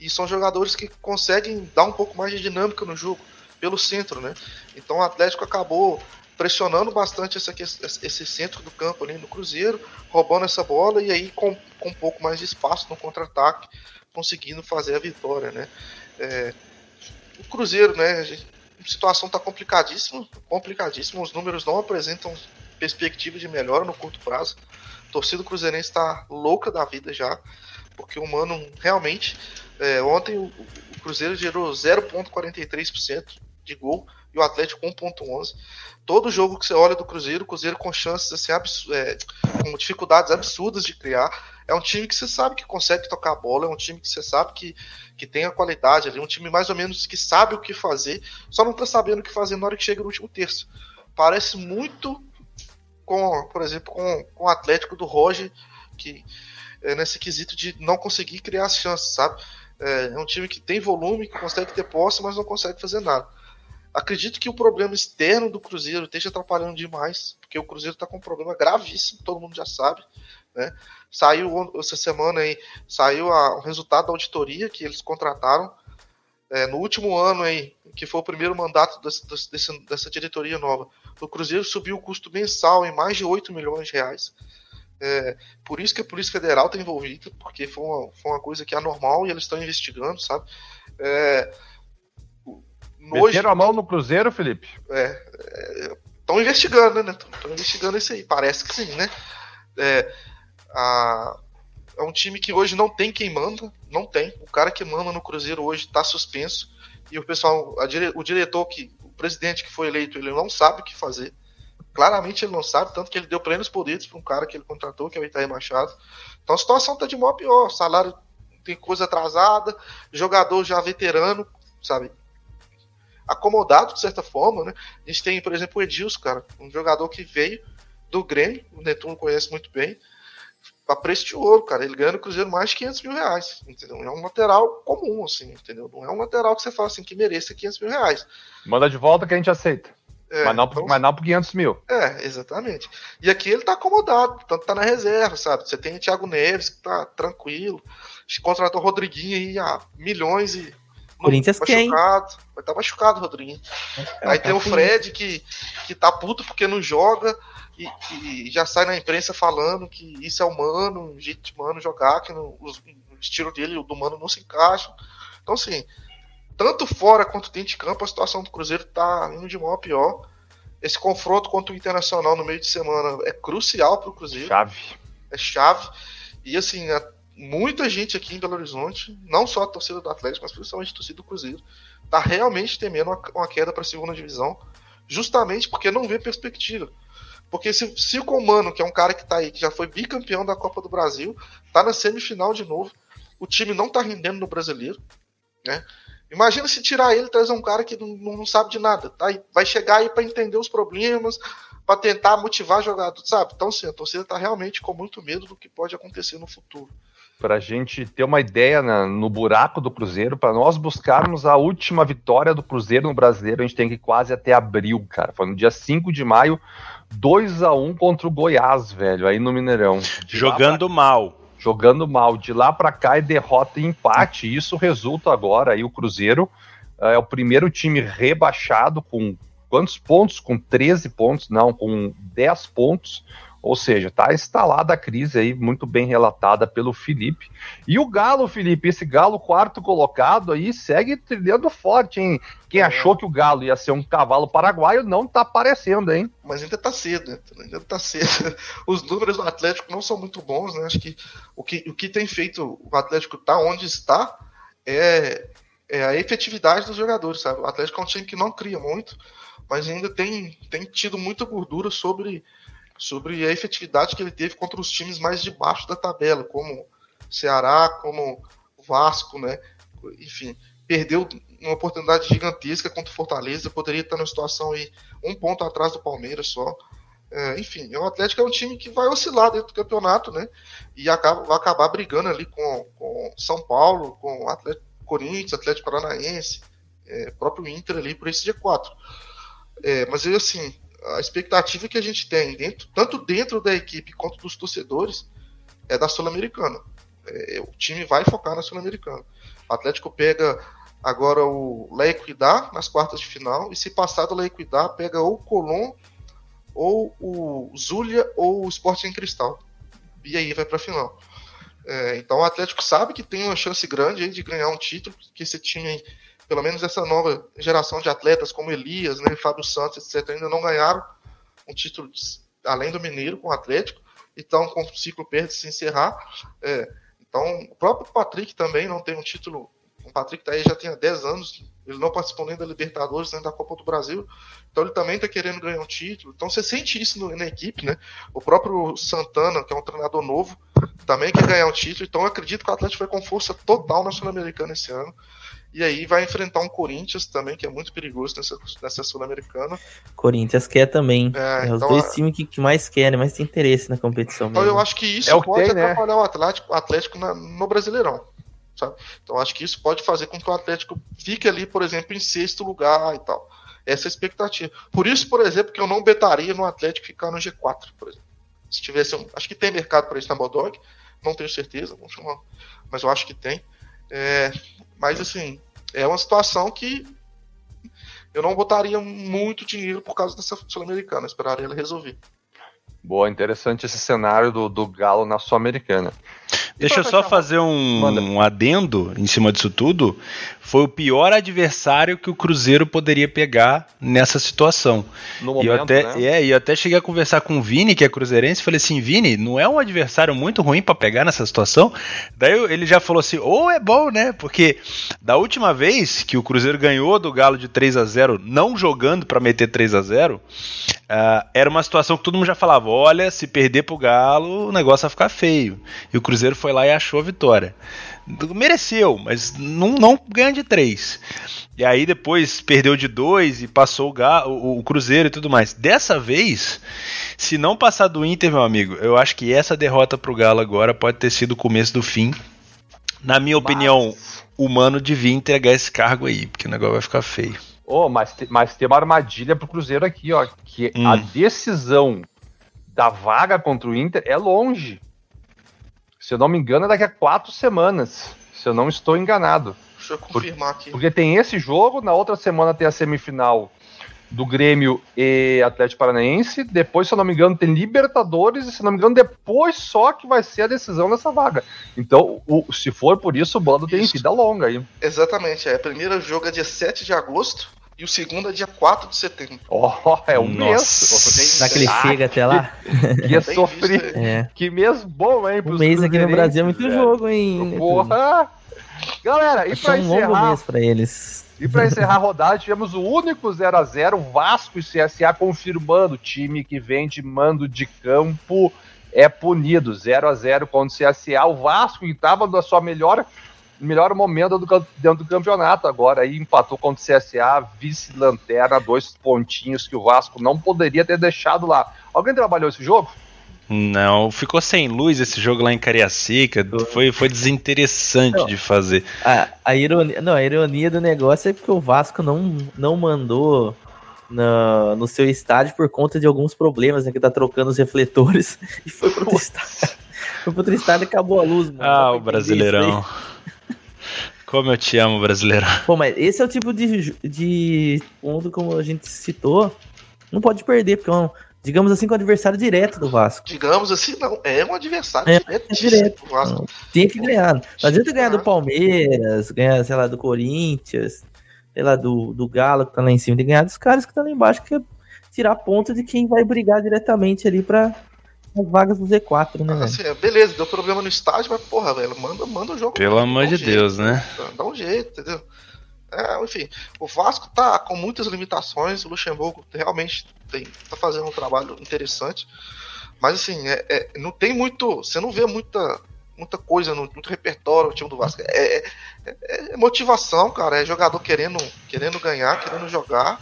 E são jogadores que conseguem dar um pouco mais de dinâmica no jogo, pelo centro, né? Então o Atlético acabou pressionando bastante essa, esse centro do campo ali no Cruzeiro, roubando essa bola e aí com, com um pouco mais de espaço no contra-ataque, conseguindo fazer a vitória, né? É, o Cruzeiro, né? A gente, situação está complicadíssima, complicadíssima. Os números não apresentam perspectiva de melhora no curto prazo. A torcida cruzeirense está louca da vida já, porque o Mano realmente. É, ontem o, o, Cruzeiro gerou 0,43% de gol e o Atlético 1,11%. Todo jogo que você olha do Cruzeiro, o Cruzeiro com chances assim, é, com dificuldades absurdas de criar. É um time que você sabe que consegue tocar a bola, é um time que você sabe que, que tem a qualidade ali, um time mais ou menos que sabe o que fazer, só não tá sabendo o que fazer na hora que chega no último terço. Parece muito com, por exemplo, com, com o Atlético do Roger, que é nesse quesito de não conseguir criar as chances, sabe? É, é um time que tem volume, que consegue ter posse, mas não consegue fazer nada. Acredito que o problema externo do Cruzeiro esteja atrapalhando demais, porque o Cruzeiro está com um problema gravíssimo, todo mundo já sabe. Né? Saiu essa semana aí, saiu a, o resultado da auditoria que eles contrataram é, no último ano aí, que foi o primeiro mandato desse, desse, dessa diretoria nova. O Cruzeiro subiu o custo mensal em mais de 8 milhões de reais. É, por isso que a Polícia Federal está envolvida, porque foi uma, foi uma coisa que é anormal e eles estão investigando, sabe? É, Meteram a mão no Cruzeiro, Felipe? É, é estão investigando, né? Estão investigando isso aí. Parece que sim, né? É, a, é um time que hoje não tem quem manda, não tem. O cara que manda no Cruzeiro hoje está suspenso. E o pessoal, dire, o diretor, que, o presidente que foi eleito, ele não sabe o que fazer. Claramente ele não sabe, tanto que ele deu plenos poderes para um cara que ele contratou, que é o Itaí Machado. Então a situação está de maior pior. Salário tem coisa atrasada, jogador já veterano, sabe? Acomodado de certa forma, né? A gente tem, por exemplo, o Edilson, cara, um jogador que veio do Grêmio, o Netuno conhece muito bem a preço de ouro, cara. Ele ganha no Cruzeiro mais de 500 mil reais, entendeu? É um lateral comum, assim, entendeu? Não é um lateral que você fala assim que mereça 500 mil reais. Manda de volta que a gente aceita. É, mas, não, então, mas não por 500 mil. É, exatamente. E aqui ele tá acomodado, tanto tá na reserva, sabe? Você tem o Thiago Neves que tá tranquilo. Contratou o Rodriguinho aí a milhões e. Corinthians quem? Vai estar tá machucado, Rodriguinho. Aí tá tem o Fred que, que tá puto porque não joga e, e, já sai na imprensa falando que isso é humano, um jeito de mano jogar, que no, os, o estilo dele e o do mano não se encaixam. Então, assim, tanto fora quanto dentro de campo, a situação do Cruzeiro tá indo de mal a pior. Esse confronto contra o Internacional no meio de semana é crucial para o Cruzeiro. Chave. É chave. E, assim, muita gente aqui em Belo Horizonte, não só a torcida do Atlético, mas principalmente a torcida do Cruzeiro, tá realmente temendo uma, queda para a segunda divisão, justamente porque não vê perspectiva. Porque se, se o Comano, que é um cara que tá aí, que já foi bicampeão da Copa do Brasil, tá na semifinal de novo, o time não tá rendendo no brasileiro, né? Imagina se tirar ele e trazer um cara que não, não sabe de nada, tá? vai chegar aí para entender os problemas, para tentar motivar jogador, sabe? Então, sim, a torcida tá realmente com muito medo do que pode acontecer no futuro. Para a gente ter uma ideia na, no buraco do Cruzeiro, para nós buscarmos a última vitória do Cruzeiro no brasileiro, a gente tem que ir quase até abril, cara. Foi no dia 5 de maio 2 a 1 contra o Goiás, velho, aí no Mineirão. De jogando pra... mal. Jogando mal. De lá para cá é derrota e empate. Isso resulta agora aí o Cruzeiro é o primeiro time rebaixado com quantos pontos? Com 13 pontos, não, com 10 pontos. Ou seja, está instalada a crise aí, muito bem relatada pelo Felipe. E o Galo, Felipe, esse Galo quarto colocado aí, segue trilhando forte, hein? Quem é. achou que o Galo ia ser um cavalo paraguaio não está aparecendo, hein? Mas ainda está cedo, né? Ainda está cedo. Os números do Atlético não são muito bons, né? Acho que o que, o que tem feito o Atlético estar tá onde está é, é a efetividade dos jogadores, sabe? O Atlético é um time que não cria muito, mas ainda tem, tem tido muita gordura sobre sobre a efetividade que ele teve contra os times mais de baixo da tabela, como Ceará, como Vasco, né? Enfim, perdeu uma oportunidade gigantesca contra o Fortaleza, poderia estar numa situação aí um ponto atrás do Palmeiras só. É, enfim, o Atlético é um time que vai oscilar dentro do campeonato, né? E acaba, vai acabar brigando ali com, com São Paulo, com Atlético Corinthians, Atlético Paranaense, é, próprio Inter ali por esse G4. É, mas assim, a expectativa que a gente tem, dentro, tanto dentro da equipe quanto dos torcedores, é da Sul-Americana. É, o time vai focar na Sul-Americana. O Atlético pega agora o La Equidad nas quartas de final, e se passar do La Equidad, pega ou o Colón, ou o Zulia, ou o Sporting Cristal. E aí vai para a final. É, então o Atlético sabe que tem uma chance grande de ganhar um título, que esse time pelo menos essa nova geração de atletas como Elias, né, Fábio Santos, etc., ainda não ganharam um título além do Mineiro com o Atlético, então com o ciclo perde se encerrar. É, então o próprio Patrick também não tem um título. O Patrick está aí já tem 10 anos, ele não participou nem da Libertadores, nem da Copa do Brasil, então ele também está querendo ganhar um título. Então você sente isso no, na equipe, né? O próprio Santana, que é um treinador novo, também quer ganhar um título, então eu acredito que o Atlético vai com força total na Sul-Americana esse ano. E aí vai enfrentar um Corinthians também, que é muito perigoso nessa, nessa Sul-Americana. Corinthians quer também. É, é os então, dois times que, que, mais querem, mais tem interesse na competição. Então mesmo. eu acho que isso é pode tem, né? atrapalhar né? o Atlético, Atlético na, no Brasileirão. Sabe? Então acho que isso pode fazer com que o Atlético fique ali, por exemplo, em sexto lugar e tal. Essa é a expectativa. Por isso, por exemplo, que eu não betaria no Atlético ficar no G4, por exemplo. Se tivesse um, Acho que tem mercado para isso na Bodog, não tenho certeza, mas eu acho que tem. É, mas assim, é uma situação que eu não botaria muito dinheiro por causa dessa Sul-Americana, esperaria ela resolver. Boa, interessante esse cenário do, do Galo na Sul-Americana. Deixa eu só fazer um, um, adendo em cima disso tudo. Foi o pior adversário que o Cruzeiro poderia pegar nessa situação. No momento, e eu até, né? é, e eu até cheguei a conversar com o Vini, que é cruzeirense, e falei assim, Vini, não é um adversário muito ruim para pegar nessa situação? Daí ele já falou assim, ou oh, é bom, né? Porque da última vez que o Cruzeiro ganhou do Galo de 3 a 0 não jogando para meter 3 a 0 uh, era uma situação que todo mundo já falava, olha, se perder pro Galo, o negócio vai ficar feio. E o Cruzeiro foi lá e achou a vitória. Mereceu, mas não, não ganha de três. E aí depois perdeu de dois e passou o, o, o Cruzeiro e tudo mais. Dessa vez, se não passar do Inter, meu amigo, eu acho que essa derrota pro Galo agora pode ter sido o começo do fim. Na minha mas... opinião, o Mano devia entregar esse cargo aí, porque o negócio vai ficar feio. Oh, mas, mas tem uma armadilha pro Cruzeiro aqui, ó. Que hum. a decisão da vaga contra o Inter é longe. Se eu não me engano, é daqui a quatro semanas. Se eu não estou enganado. Deixa eu confirmar aqui. Porque tem esse jogo, na outra semana tem a semifinal do Grêmio e Atlético Paranaense. Depois, se eu não me engano, tem Libertadores. E se eu não me engano, depois só que vai ser a decisão dessa vaga. Então, o, se for por isso, o bando tem vida longa aí. Exatamente. É. O primeiro jogo é dia 7 de agosto e o segundo é dia 4 de setembro. Oh, é um mês. Naquele ah, chega até lá. Que, que sofrer. É. Que mês bom, hein? Um mês aqui no Brasil é muito jogo, hein? Porra! Galera, e pra um encerrar... longo mês pra eles. E para encerrar a rodada, tivemos o único 0 a 0 Vasco e CSA confirmando. Time que vem de mando de campo é punido. 0 a 0 contra o CSA. O Vasco, que estava na sua melhor melhor momento do, dentro do campeonato agora. Aí empatou contra o CSA, vice-lanterna, dois pontinhos que o Vasco não poderia ter deixado lá. Alguém trabalhou esse jogo? Não, ficou sem luz esse jogo lá em Cariacica. Foi, foi desinteressante não, de fazer. A, a, ironia, não, a ironia do negócio é porque o Vasco não, não mandou no, no seu estádio por conta de alguns problemas, né? Que tá trocando os refletores e foi pro outro estádio. Foi pro outro estádio e acabou a luz, mano. Ah, o Brasileirão. Como eu te amo, brasileiro. Pô, mas esse é o tipo de, de ponto, como a gente citou, não pode perder, porque é um, digamos assim, com o adversário direto do Vasco. Digamos assim, não, é um adversário é, direto, é direto do Vasco. Tem que ganhar. Não adianta ganhar do Palmeiras, ganhar, sei lá, do Corinthians, sei lá, do, do Galo que tá lá em cima, tem que ganhar dos caras que estão tá lá embaixo, que é tirar ponto de quem vai brigar diretamente ali pra, as vagas do Z4, né, assim, beleza, deu problema no estádio, mas porra, velho, manda, manda o jogo. Pelo amor de um Deus, jeito, né? Dá um jeito, entendeu? É, enfim, o Vasco tá com muitas limitações, o Luxemburgo realmente tem, tá fazendo um trabalho interessante, mas assim, é, é, não tem muito, você não vê muita, muita coisa, muito repertório no time do Vasco. É, é, é, é motivação, cara, é jogador querendo, querendo ganhar, querendo jogar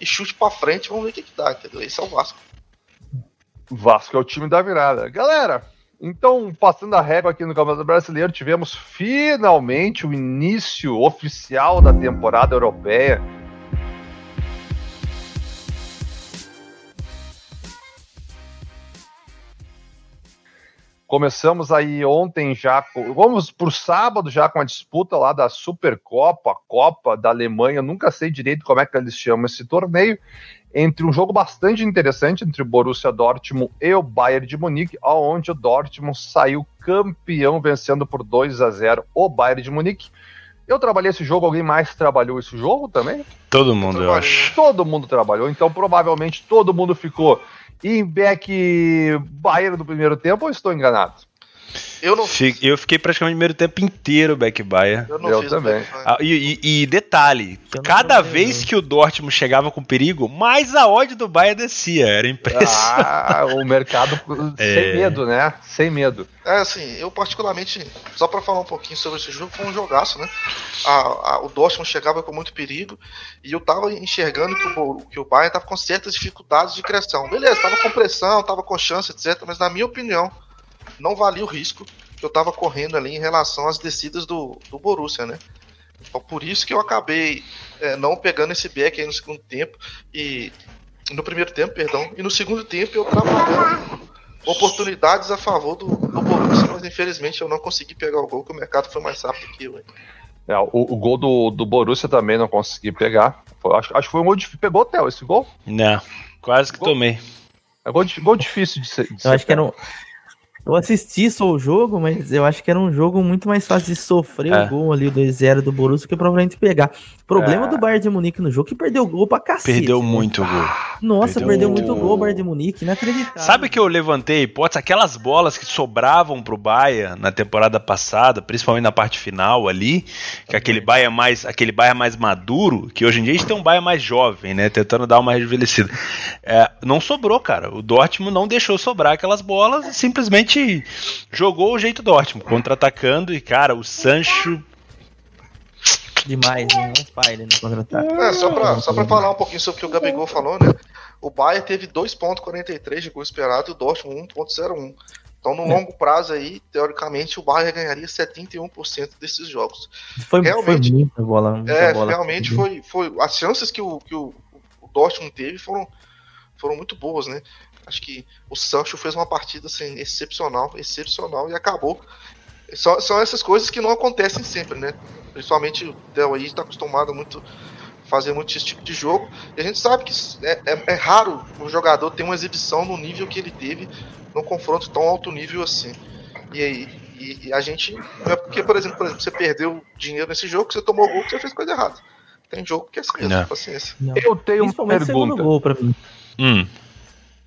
e chute para frente, vamos ver o que, que dá, entendeu? Esse é o Vasco. Vasco é o time da virada. Galera, então, passando a régua aqui no Campeonato Brasileiro, tivemos finalmente o início oficial da temporada europeia. Começamos aí ontem já, vamos para o sábado já com a disputa lá da Supercopa, Copa da Alemanha, nunca sei direito como é que eles chamam esse torneio, entre um jogo bastante interessante entre o Borussia Dortmund e o Bayern de Munique, onde o Dortmund saiu campeão vencendo por 2 a 0 o Bayern de Munique. Eu trabalhei esse jogo, alguém mais trabalhou esse jogo também? Todo mundo, eu, eu acho. Todo mundo trabalhou, então provavelmente todo mundo ficou em back Bayern no primeiro tempo ou estou enganado? Eu não fiz. Eu fiquei praticamente o primeiro tempo inteiro back Bayern. Eu não eu fiz também. Ah, e, e, e, detalhe, cada vez que o Dortmund chegava com perigo, mais a odd do Bayern descia. Era impressionante. Ah, o mercado é... sem medo, né? Sem medo. É, assim, eu particularmente, só para falar um pouquinho sobre esse jogo, foi um jogaço, né? A, a, o Dortmund chegava com muito perigo e eu tava enxergando que o, que o Bayern tava com certas dificuldades de criação. Beleza, tava com pressão, tava com chance, etc. Mas na minha opinião, não valia o risco que eu estava correndo ali em relação às descidas do, do Borussia, né? Então, por isso que eu acabei é, não pegando esse back aí no segundo tempo e no primeiro tempo, perdão, e no segundo tempo eu trabalhando oportunidades a favor do, do Borussia, mas infelizmente eu não consegui pegar o gol, que o mercado foi mais rápido que eu. É, o, o, gol do, do Borussia também não consegui pegar. Foi, acho, acho que foi um gol difícil. Pegou, Theo, esse gol? Não, quase que gol, tomei. É gol, gol difícil de ser. De eu acho que era um, Eu assisti só o jogo, mas eu acho que era um jogo muito mais fácil de sofrer é. o gol ali, o 2x0 do Borussia, que provavelmente pegar. O problema é. do Bayern de Munique no jogo é que perdeu o gol pra cacete. Perdeu né? muito gol. Nossa, perdeu, perdeu muito gol o Bayern de Munique, inacreditável. Sabe que eu levantei hipótese? Aquelas bolas que sobravam pro Bayern na temporada passada, principalmente na parte final ali, que aquele Bayern mais, aquele Bayern mais maduro, que hoje em dia a gente tem um Bayern mais jovem, né, tentando dar uma rejuvenescida. É, não sobrou, cara. O Dortmund não deixou sobrar aquelas bolas e simplesmente jogou o jeito Dortmund, contra-atacando e, cara, o Sancho. Demais, né? Um pai no contra-ataque. É, só pra, só pra falar um pouquinho sobre o que o Gabigol falou, né? O Bayern teve 2,43 de gol esperado e o Dortmund 1,01. Então, no é. longo prazo aí, teoricamente, o Bayern ganharia 71% desses jogos. Foi, realmente, foi muita bola. Muita é, bola realmente foi, foi. As chances que o, que o, o Dortmund teve foram, foram muito boas, né? Acho que o Sancho fez uma partida assim, excepcional, excepcional e acabou. São, são essas coisas que não acontecem sempre, né? Principalmente o Del aí está acostumado muito fazer muito esse tipo de jogo. E a gente sabe que é, é, é, raro o jogador ter uma exibição no nível que ele teve num confronto tão alto nível assim. E aí, e, e a gente. Não é porque, por exemplo, por exemplo, você perdeu dinheiro nesse jogo, você tomou gol, você fez coisa errada. Tem jogo que é assim mesmo, paciência. Não. Eu tenho uma pergunta. Gol pra mim. Hum.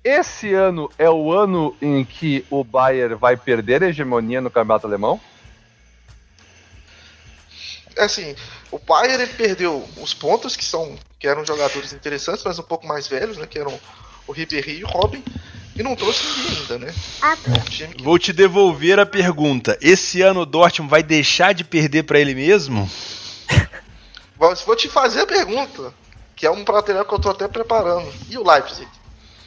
Esse ano é o ano em que o Bayern vai perder a hegemonia no campeonato alemão? É assim, o Bayern ele perdeu os pontos que são que eram jogadores interessantes, mas um pouco mais velhos, né, que eram o Ribéry e o Robin, e não trouxe ninguém ainda, né? Ah, tá. que... Vou te devolver a pergunta. Esse ano o Dortmund vai deixar de perder para ele mesmo? Vou te fazer a pergunta, que é um material que eu tô até preparando. E o Leipzig?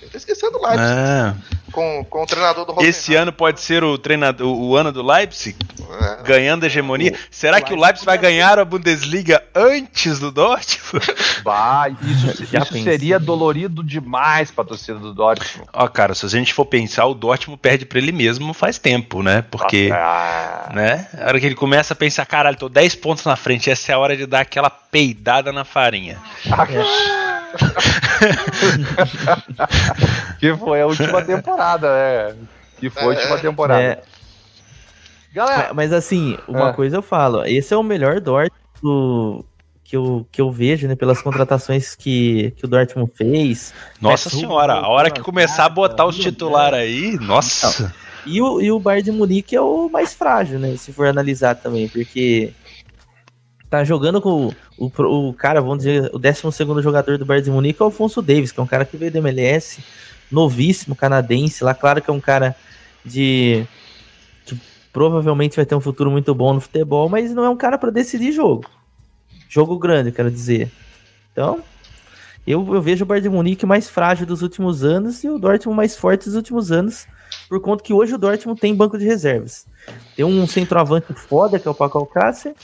Tô esquecendo o Leipzig. Ah. Com, com o treinador do Esse ano pode ser o, treinador, o, o ano do Leipzig? É. Ganhando a hegemonia? O, Será o que o Leipzig vai ganhar a Bundesliga antes do Dortmund? Vai, isso, isso seria dolorido demais pra torcida do Dortmund. Ó, cara, se a gente for pensar, o Dortmund perde pra ele mesmo faz tempo, né? Porque, ah. né? A hora que ele começa a pensar, caralho, tô 10 pontos na frente, essa é a hora de dar aquela peidada na farinha. Ah, que foi a última temporada, né? Que foi a última é. temporada. É. Galera, mas assim, uma é. coisa eu falo, esse é o melhor Dortmund que eu, que eu vejo, né, pelas contratações que, que o Dortmund fez. Nossa senhora, a hora que começar a botar os titulares aí, nossa. E o, e o Bayern de Munique é o mais frágil, né, se for analisar também, porque tá jogando com o, o, o cara, vamos dizer, o 12 jogador do Bayern de Munique é o Alfonso Davis, que é um cara que veio do MLS, novíssimo, canadense. Lá, claro que é um cara de. que provavelmente vai ter um futuro muito bom no futebol, mas não é um cara para decidir jogo. Jogo grande, quero dizer. Então, eu, eu vejo o Bayern de Munique mais frágil dos últimos anos e o Dortmund mais forte dos últimos anos, por conta que hoje o Dortmund tem banco de reservas. Tem um centroavante foda, que é o Paco Alcácer,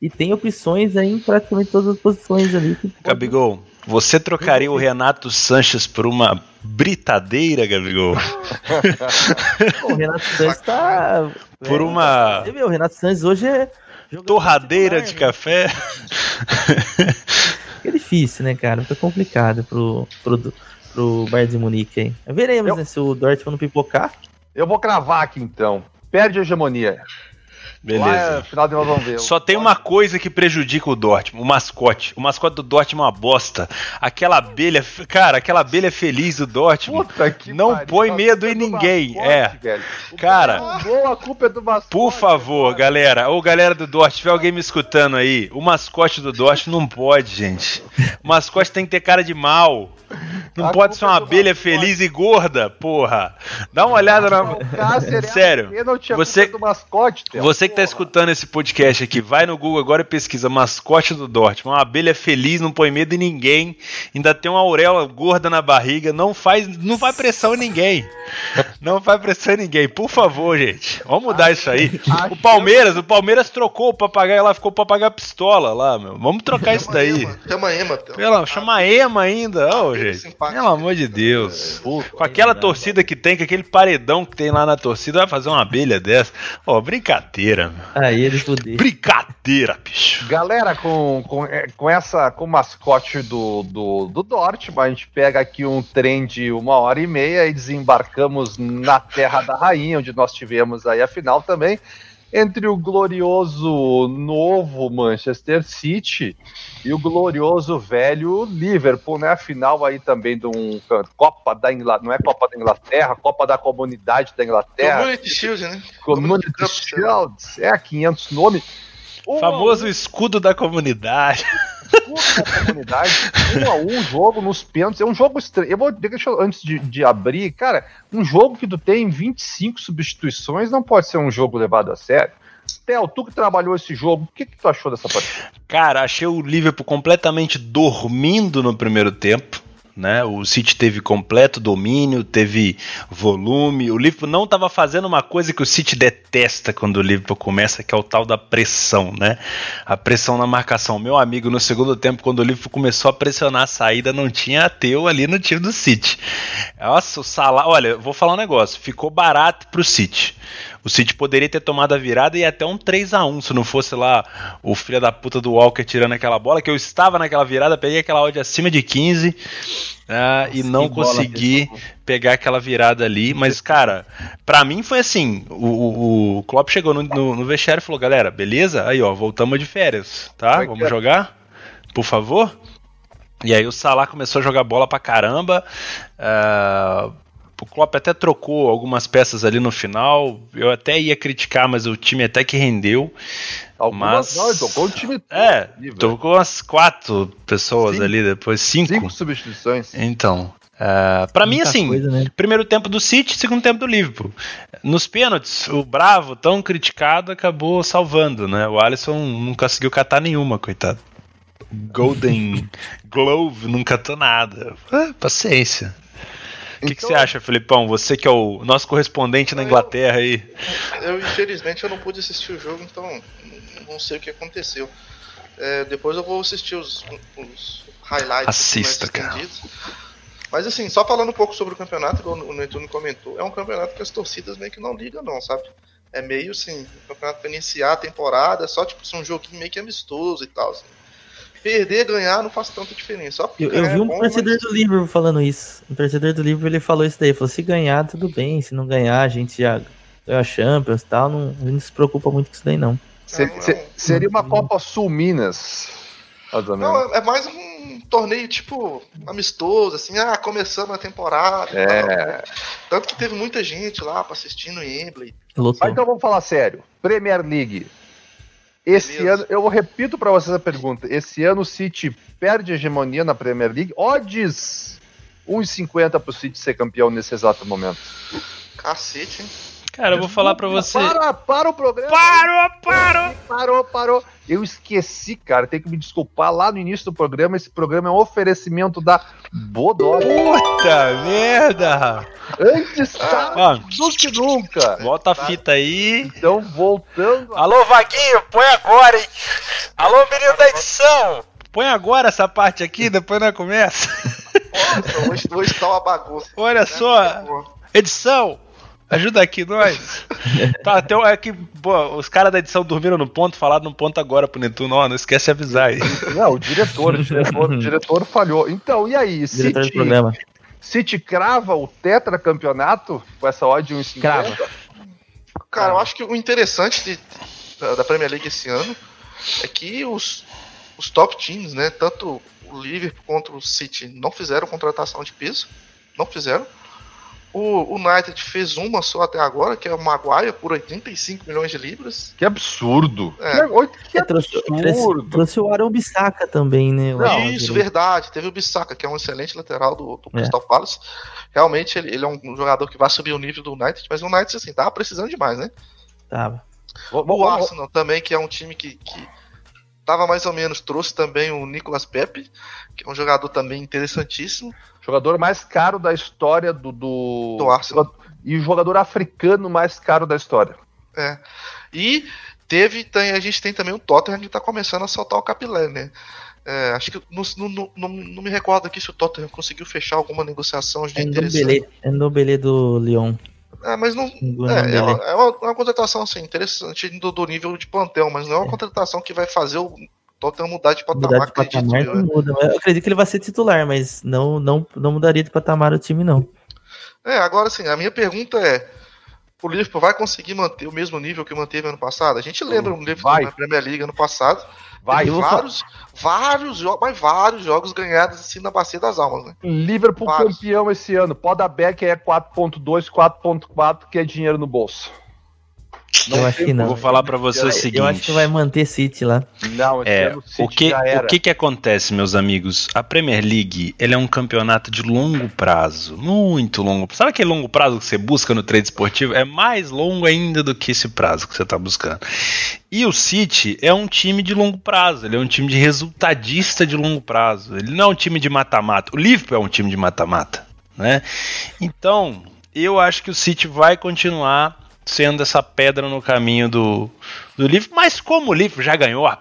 e tem opções aí em praticamente todas as posições ali. Gabigol, você trocaria o Renato Sanches por uma britadeira, Gabigol? o Renato Sanches tá. Por é, uma. Você vê, o Renato Sanches hoje é. Torradeira de café. é difícil, né, cara? Fica complicado pro, pro, pro Bayern de Munique aí. Veremos, eu... né, se o Dortmund não pipocar. Eu vou cravar aqui então. Perde a hegemonia. Beleza. É, final de nós vamos ver. Só tem uma coisa que prejudica o Dortmund, o mascote. O mascote do Dortmund é uma bosta. Aquela abelha, cara, aquela abelha feliz do Dortmund não pariu, põe medo em ninguém. Mascote, é. Velho. Cara, a culpa é do mascote, por favor, galera, ou galera do Dortmund, tiver alguém me escutando aí, o mascote do Dortmund não pode, gente. O mascote tem que ter cara de mal. Não a pode ser uma abelha feliz e gorda, porra. Dá uma olhada na. Sério. Você, mascote, você que tá escutando esse podcast aqui, vai no Google agora e pesquisa mascote do Dortmund. Uma abelha feliz, não põe medo em ninguém. Ainda tem uma auréola gorda na barriga. Não faz, não faz pressão em ninguém. Não faz pressão em ninguém. Por favor, gente. Vamos mudar isso aí. O Palmeiras, o Palmeiras trocou o papagaio lá, ficou o papagaio pistola lá, meu. Vamos trocar isso daí. Chama Ema. Pela, chama Ema ainda. Oh, gente. Pelo amor de Deus. Puta, com aquela torcida que tem, com aquele paredão que tem lá na torcida, vai fazer uma abelha dessa. Ó, oh, brincadeira. Aí eles fuderam. Brincadeira, bicho. Galera, com, com, é, com essa, com o mascote do, do, do Dortmund, a gente pega aqui um trem de uma hora e meia e desembarcamos na Terra da Rainha, onde nós tivemos aí a final também entre o glorioso novo Manchester City e o glorioso velho Liverpool, né? A final aí também de um Copa da Inglaterra, não é Copa da Inglaterra, Copa da Comunidade da Inglaterra. Community Shield, né? Community, Community Shield, é 500 nomes. O famoso escudo da comunidade da comunidade, um a um jogo nos pênaltis. É um jogo estranho. Eu vou, deixa eu, antes de, de abrir, cara, um jogo que tu tem 25 substituições não pode ser um jogo levado a sério. Theo, tu que trabalhou esse jogo, o que, que tu achou dessa partida? Cara, achei o Liverpool completamente dormindo no primeiro tempo. Né? O City teve completo domínio, teve volume. O Liverpool não estava fazendo uma coisa que o City detesta quando o Liverpool começa, que é o tal da pressão, né? A pressão na marcação. Meu amigo, no segundo tempo, quando o Liverpool começou a pressionar a saída, não tinha ateu ali no time do City. Nossa, o. Olha, vou falar um negócio. Ficou barato pro City. O City poderia ter tomado a virada e até um 3 a 1 se não fosse lá o filho da puta do Walker tirando aquela bola, que eu estava naquela virada, peguei aquela odd acima de 15 uh, ah, e não consegui pegar aquela virada ali. Mas, cara, para mim foi assim: o, o, o Klopp chegou no, no, no vestiário e falou: galera, beleza? Aí, ó, voltamos de férias, tá? Vamos jogar? Por favor? E aí o Salah começou a jogar bola pra caramba. Uh, o Klopp até trocou algumas peças ali no final. Eu até ia criticar, mas o time até que rendeu. Algumas mas... não, tocou o time todo. É, tocou umas quatro pessoas cinco. ali, depois cinco. Cinco substituições. Então, Uh, para mim, assim, coisa, né? primeiro tempo do City, segundo tempo do Liverpool. Nos pênaltis, o Bravo, tão criticado, acabou salvando, né? O Alisson não conseguiu catar nenhuma, coitado. Golden Glove não catou nada. Ah, paciência. O que, então, que, você acha, Felipão? Você que é o nosso correspondente na Inglaterra aí. Eu, infelizmente, eu não pude assistir o jogo, então não sei o que aconteceu. É, depois eu vou assistir os, os highlights Assista, cara. Mas assim, só falando um pouco sobre o campeonato, como o Netuno comentou, é um campeonato que as torcidas meio que não ligam, não, sabe? É meio assim, um campeonato para iniciar a temporada, é só tipo assim, um joguinho meio que amistoso e tal. Assim perder, ganhar não faz tanta diferença. Eu, eu, vi é um bom, torcedor mas... do Liverpool falando isso. Um torcedor do Liverpool ele falou isso daí. Falou: se ganhar, tudo bem. Se não ganhar, a gente já ganhou a Champions e tal. Não, a gente não se preocupa muito com isso daí, não. Se, não, se, seria uma Copa Sul Minas. Não, é mais um torneio tipo amistoso, assim, ah, começando a temporada. É. Tanto que teve muita gente lá pra assistir no Embley. Mas então vamos falar sério. Premier League. Esse Beleza. ano, eu repito para vocês a pergunta. Esse ano o City perde a hegemonia na Premier League. Odds 1,50 pro City ser campeão nesse exato momento. Cacete, hein? Cara, eu vou falar para você. Para, para o programa. Parou, parou. Parou, parou. Eu esqueci, cara. Tem que me desculpar lá no início do programa. Esse programa é um oferecimento da Bodog. Puta merda! Antes tarde do que nunca. Volta a fita aí. Então, voltando. Alô, Vaguinho, põe agora, hein? Alô, menino da edição. Põe agora essa parte aqui, depois nós começa. Nossa, hoje, hoje tá uma bagunça. Olha né? só. Edição, Ajuda aqui nós. tá, até é que pô, os caras da edição dormiram no ponto, falaram no ponto agora pro Netuno, ó, não esquece de avisar aí. Não, o diretor, o diretor, o diretor falhou. Então, e aí? Diretor City, programa. City crava o tetracampeonato com essa odd 1,50? Crava. Cara, eu acho que o interessante de, da, da Premier League esse ano é que os, os top teams, né, tanto o Liverpool contra o City não fizeram contratação de peso, não fizeram. O United fez uma só até agora, que é o Maguire, por 85 milhões de libras. Que absurdo! É. Que, é, absurdo! Trouxe, trouxe o Aaron Bissaka também, né? Não, isso, verdade. Teve o Bissaka, que é um excelente lateral do, do é. Crystal Palace. Realmente, ele, ele, é um jogador que vai subir o nível do United, mas o United, assim, tava precisando demais, né? Tava. O, Arsenal também, que é um time que, que tava mais ou menos, trouxe também o Nicolas Pepe, que é um jogador também interessantíssimo. Jogador mais caro da história do. do... do Arsenal. E o jogador africano mais caro da história. É. E teve. Tem, a gente tem também o Tottenham que está começando a soltar o capilé, né? É, acho que não, não, não, não, me recordo aqui se o Tottenham conseguiu fechar alguma negociação de é interessante. É no Belê do Lyon. É, mas não. É, é, uma, é uma, uma, contratação assim, interessante do, do, nível de plantel, mas não é uma contratação que vai fazer o Tottenham mudar de patamar. Mudar de patamar acredito, não muda. Eu acredito que ele vai ser titular, mas não, não, não mudaria de patamar o time, não. É, agora assim, a minha pergunta é: o Liverpool vai conseguir manter o mesmo nível que manteve ano passado? A gente lembra o Liverpool vai. na Premier League ano passado. Vai, vários, vários jogos, mas vários jogos ganhados assim na bacia das almas, né? Liverpool vários. campeão esse ano. Podabeck é 4.2, 4.4, que é dinheiro no bolso. Não eu acho que não. Vou falar para você eu, o seguinte. Eu acho que vai manter City lá. Não, é, o que o que que acontece, meus amigos? A Premier League, ele é um campeonato de longo prazo, muito longo. Sabe aquele longo prazo que você busca no trade esportivo? É mais longo ainda do que esse prazo que você está buscando. E o City é um time de longo prazo, ele é um time de resultadista de longo prazo. Ele não é um time de mata-mata. O Liverpool é um time de mata-mata, né? Então, eu acho que o City vai continuar sendo essa pedra no caminho do, do livro. Mas como o livro já ganhou a,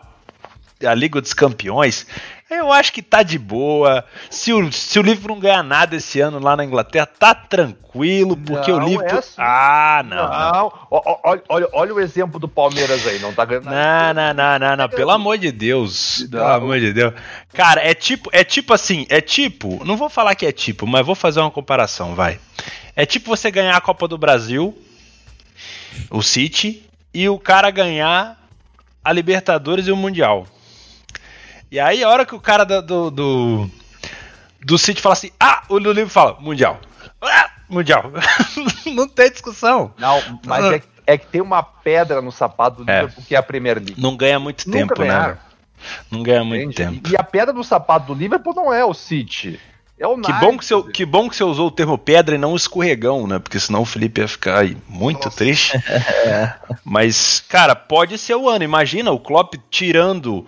a Liga dos Campeões, eu acho que tá de boa. Se o, se o livro não ganhar nada esse ano lá na Inglaterra, tá tranquilo, porque não, o livro. É assim. Ah, não. não. Olha, olha, olha, o exemplo do Palmeiras aí, não tá ganhando nada. Não, não, não, não, Pelo amor de Deus. Pelo amor de Deus. Cara, é tipo, é tipo assim, é tipo. Não vou falar que é tipo, mas vou fazer uma comparação, vai. É tipo você ganhar a Copa do Brasil o City, e o cara ganhar a Libertadores e o Mundial. E aí, a hora que o cara do, do, do, do City fala assim, ah, o livro fala, Mundial. Ah, mundial. não tem discussão. Não, mas é, é, que tem uma pedra no sapato do é. Liverpool que é a Premier League. Não ganha muito Nunca tempo, né? ganharam. né? Não ganha muito tempo. E a pedra no sapato do Liverpool não é o City. É o que, bom que, você, que bom que você usou o termo pedra e não escorregão, né? Porque senão o Felipe ia ficar aí muito Nossa. triste. Mas, cara, pode ser o ano. Imagina o Klopp tirando uh,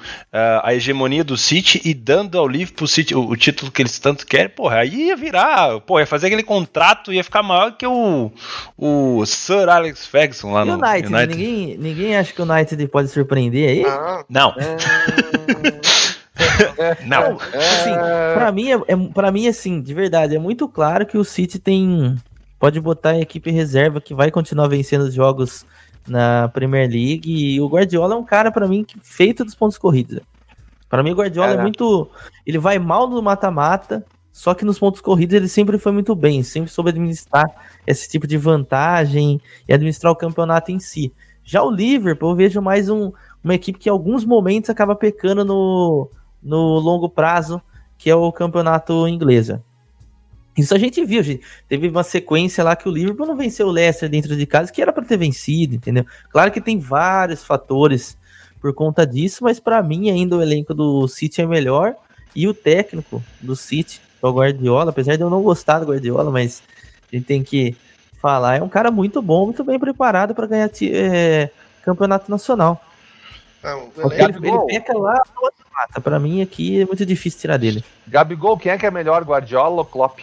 a hegemonia do City e dando ao Liverpool City o, o, título que eles tanto querem. Porra, aí ia virar. Porra, ia fazer aquele contrato ia ficar maior que o, o Sir Alex Ferguson lá e no United. United. Ninguém, ninguém acha que o United pode surpreender aí? Ah, não. É... Não. Assim, pra mim, é, é, mim, assim, de verdade, é muito claro que o City tem. Pode botar a equipe reserva que vai continuar vencendo os jogos na Premier League. E o Guardiola é um cara, para mim, feito dos pontos corridos. Para mim, o Guardiola é muito. Ele vai mal no mata-mata, só que nos pontos corridos ele sempre foi muito bem, sempre soube administrar esse tipo de vantagem e administrar o campeonato em si. Já o Liverpool, eu vejo mais um, uma equipe que em alguns momentos acaba pecando no, no longo prazo, que é o campeonato inglês. Isso a gente viu, gente. Teve uma sequência lá que o Liverpool não venceu o Leicester dentro de casa, que era para ter vencido, entendeu? Claro que tem vários fatores por conta disso, mas para mim ainda o elenco do City é melhor e o técnico do City, é o Guardiola, apesar de eu não gostar do Guardiola, mas a gente tem que falar, é um cara muito bom, muito bem preparado para ganhar é, campeonato nacional. É, ele, ele peca lá mata. Pra mim aqui é muito difícil tirar dele. Gabigol, quem é que é melhor, Guardiola ou Klopp?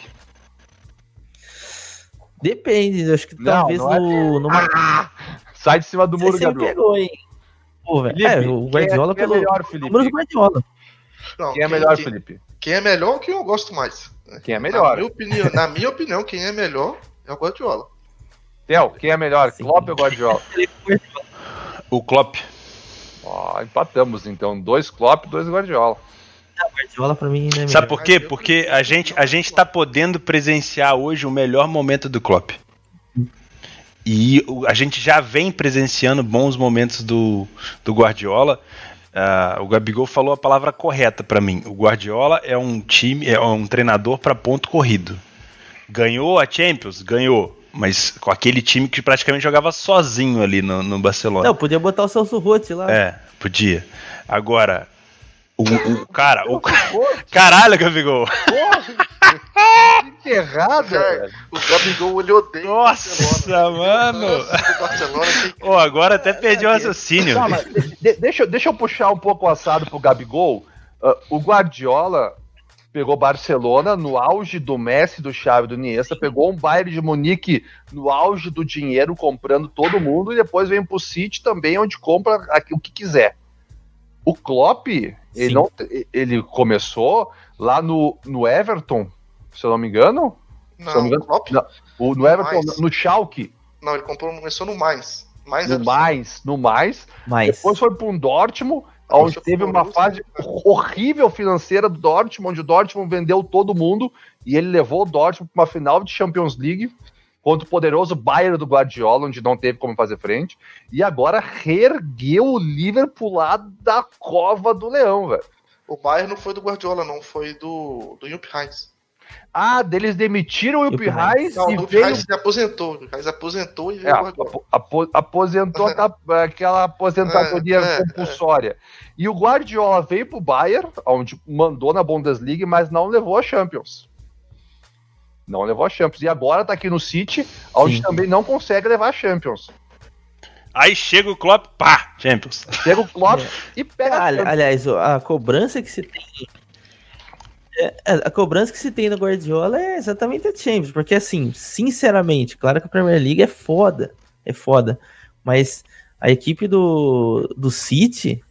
Depende, acho que não, talvez não é... no. Numa... Ah, sai de cima do muro, Gabigol. pegou, hein? Pô, Felipe, é, o Guardiola quem é, quem é melhor, Felipe? número do Guardiola. Não, quem é melhor, quem, Felipe? Quem é melhor, quem eu gosto mais. Quem é melhor? Na minha opinião, na minha opinião quem é melhor é o Guardiola. Theo, quem é melhor, Sim. Klopp ou Guardiola? o Klopp. Ó, empatamos então. Dois Klopp, dois Guardiola. Guardiola pra mim é Sabe por quê? Porque a gente, a gente tá podendo presenciar hoje o melhor momento do Klopp. E a gente já vem presenciando bons momentos do, do Guardiola. Uh, o Gabigol falou a palavra correta para mim. O Guardiola é um time, é um treinador para ponto corrido. Ganhou a Champions? Ganhou mas com aquele time que praticamente jogava sozinho ali no, no Barcelona. Não, podia botar o Celso Rotti lá. É, podia. Agora, o, o cara. O, caralho, Gabigol! Porra! Enterrada! O Gabigol ele odeia Nossa, mano! oh, agora até perdi o raciocínio. Calma, de, deixa, deixa eu puxar um pouco o assado pro Gabigol. Uh, o Guardiola pegou Barcelona no auge do Messi, do Xavi, do Iniesta, pegou um Bayern de Munique no auge do dinheiro, comprando todo mundo, e depois vem pro City também, onde compra o que quiser. O Klopp, Ele, não, ele começou lá no, no Everton, se eu não me engano. Não, não me engano, não, o, no Everton, no, no Schalke. Não, ele comprou, começou no Mais. mais no Mais, no Mais. mais. Depois foi para um Dortmund, onde teve uma fase horrível financeira do Dortmund, onde o Dortmund vendeu todo mundo e ele levou o Dortmund para uma final de Champions League contra o poderoso Bayern do Guardiola, onde não teve como fazer frente, e agora reergueu o Liverpool lá da cova do leão, velho. O Bayern não foi do Guardiola, não, foi do, do Jupp Heynckes. Ah, deles demitiram o Yupp Reis e o veio... se aposentou. O Reis aposentou e veio é, apo, aposentou aquela aposentadoria é, é, compulsória. E o Guardiola veio pro Bayern, onde mandou na Bundesliga, mas não levou a Champions. Não levou a Champions. E agora tá aqui no City, onde Sim. também não consegue levar a Champions. Aí chega o Klopp, pá, Champions. Chega o Klopp é. e pega. aliás, a cobrança que se tem é, a cobrança que se tem no Guardiola é exatamente a Champions, porque assim, sinceramente, claro que a Premier League é foda, é foda, mas a equipe do, do City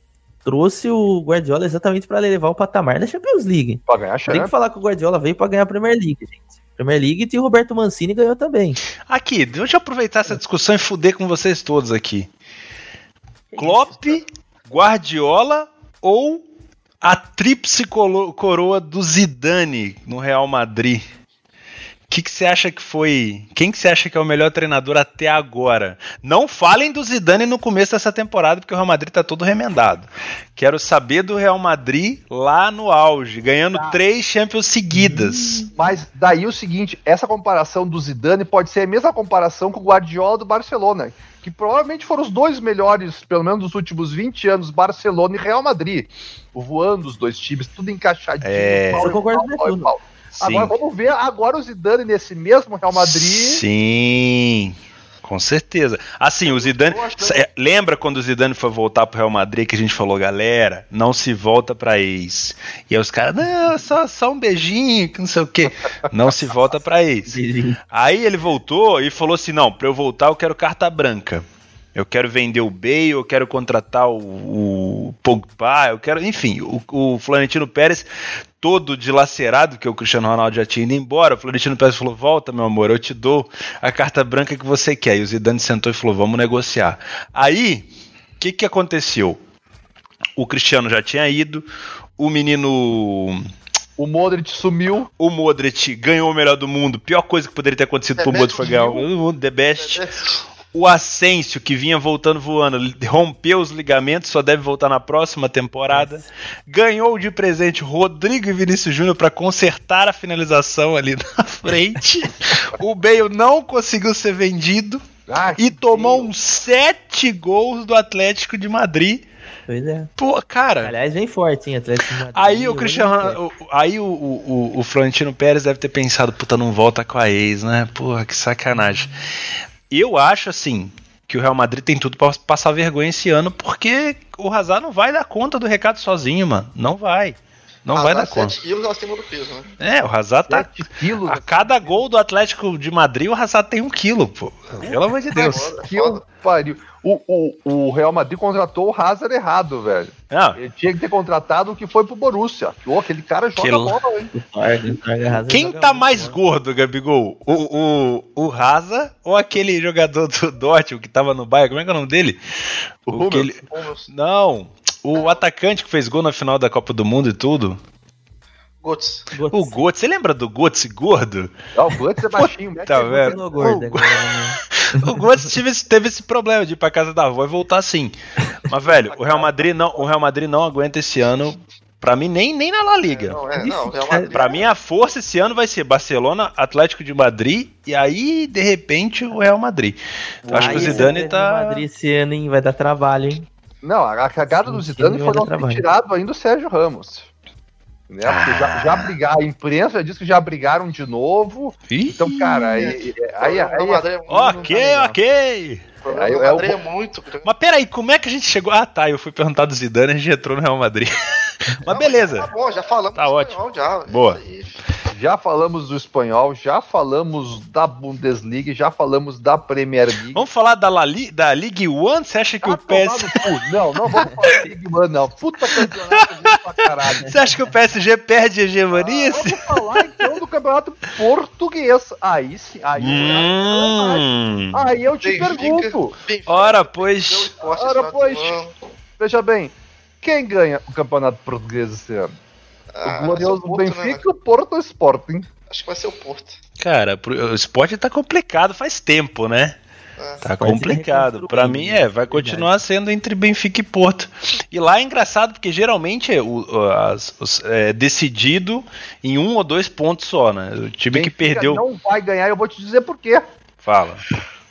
trouxe o Guardiola exatamente para levar o patamar da Champions League. Ganhar Tem que falar que o Guardiola veio para ganhar a Premier League, gente. Premier League e o Roberto Mancini ganhou também. Aqui, deixa eu aproveitar essa discussão e fuder com vocês todos aqui. Klopp, Guardiola ou a tríplice coroa do Zidane no Real Madrid. O que, você acha que foi? Quem que você acha que é o melhor treinador até agora? Não falem do Zidane no começo dessa temporada, porque o Real Madrid tá todo remendado. Quero saber do Real Madrid lá no auge, ganhando tá. três Champions seguidas. Hum, mas daí o seguinte, essa comparação do Zidane pode ser a mesma comparação com o Guardiola do Barcelona que provavelmente foram os dois melhores, pelo menos nos últimos 20 anos, Barcelona e Real Madrid. Voando os dois times, tudo encaixadinho. É... Pau, Eu concordo pau, pau, pau. Agora vamos ver agora o Zidane nesse mesmo Real Madrid. Sim. Com certeza. Assim, o Zidane. É, lembra quando o Zidane foi voltar pro Real Madrid que a gente falou, galera, não se volta pra ex. E aí os caras, não, só, só um beijinho, que não sei o quê. Não se volta pra ex. aí ele voltou e falou assim: não, pra eu voltar eu quero carta branca. Eu quero vender o Bale, eu quero contratar o, o Pogba, eu quero, enfim, o, o Florentino Pérez todo dilacerado, que o Cristiano Ronaldo já tinha ido embora. O Florentino Pérez falou: Volta, meu amor, eu te dou a carta branca que você quer. E o Zidane sentou e falou: Vamos negociar. Aí, o que, que aconteceu? O Cristiano já tinha ido, o menino. O Modric sumiu. O Modric ganhou o melhor do mundo. Pior coisa que poderia ter acontecido The pro Modric foi ganhar o The Best. The best. O Asensio, que vinha voltando voando, rompeu os ligamentos, só deve voltar na próxima temporada. Nossa. Ganhou de presente Rodrigo e Vinícius Júnior para consertar a finalização ali na frente. o Bale não conseguiu ser vendido ah, e tomou uns sete gols do Atlético de Madrid. Pois é. Pô, cara. Aliás, vem forte, hein, Atlético de Madrid. Aí o Cristiano. Aí o, o, o, Florentino Pérez deve ter pensado, puta, não volta com a ex, né? Porra, que sacanagem. Eu acho assim que o Real Madrid tem tudo para passar vergonha esse ano, porque o Hazard não vai dar conta do recado sozinho, mano. Não vai. Não Hazard vai dar conta. quilos acima do peso, né? É, o Hazard tá. Quilos, a cada gol do Atlético de Madrid, o Hazard tem um quilo, pô. Pelo amor de Deus. Que pariu. O, o, o Real Madrid contratou o Hazard errado, velho. Ah. Ele tinha que ter contratado o que foi pro Borussia. Oh, aquele cara joga que... bola, hein? Quem tá mais gordo, Gabigol? O, o, o Hazard ou aquele jogador do Dortmund que tava no Bayern? Como é que é o nome dele? O, o ele... Não, o atacante que fez gol na final da Copa do Mundo e tudo. Götze. O Götze, você lembra do Götze gordo? Ah, o Götze é baixinho, né? Tá vendo? Gordo, o, né? o Götze teve, teve esse problema de ir pra casa da avó e voltar assim. Mas, velho, o Real Madrid não, o Real Madrid não aguenta esse ano Pra mim, nem, nem na La Liga. É, não, é, não, pra mim, a força esse ano vai ser Barcelona, Atlético de Madrid e aí, de repente, o Real Madrid. Eu acho que o Zidane tá. O Madrid esse ano, hein? Vai dar trabalho, hein? Não, a cagada do Zidane foi não ter tirado ainda o Sérgio Ramos. Né? Porque ah. já, já brigaram, a imprensa já disse que já brigaram de novo. Ih. Então, cara, aí. aí, aí, aí é ok, ok. Aí, o Madrid é, o... é muito. Mas peraí, como é que a gente chegou? Ah, tá. Eu fui perguntar do Zidane e a gente entrou no Real Madrid. Mas não, beleza. Tá bom, já falamos. Tá ótimo. Já, Boa. Já falamos do espanhol, já falamos da Bundesliga, já falamos da Premier League. Vamos falar da, La Li da League One? Você acha que tá o PES. Não, não vamos falar da League One, não. Puta campeonato, pra caralho. Você acha que o PSG perde a hegemonia? Ah, vamos falar então do campeonato português. Aí sim, aí, hum. aí eu te Benfica, pergunto. Ora, pois. Ora, pois. Veja bem, quem ganha o campeonato português esse ano? Ah, o glorioso o Porto, Benfica né? o Porto Sporting. Acho que vai ser o Porto. Cara, o esporte tá complicado faz tempo, né? É. Tá complicado. Para mim é, vai continuar sendo entre Benfica e Porto. E lá é engraçado porque geralmente é, o, as, os, é decidido em um ou dois pontos só, né? O time Benfica que perdeu. Não vai ganhar, eu vou te dizer por quê. Fala.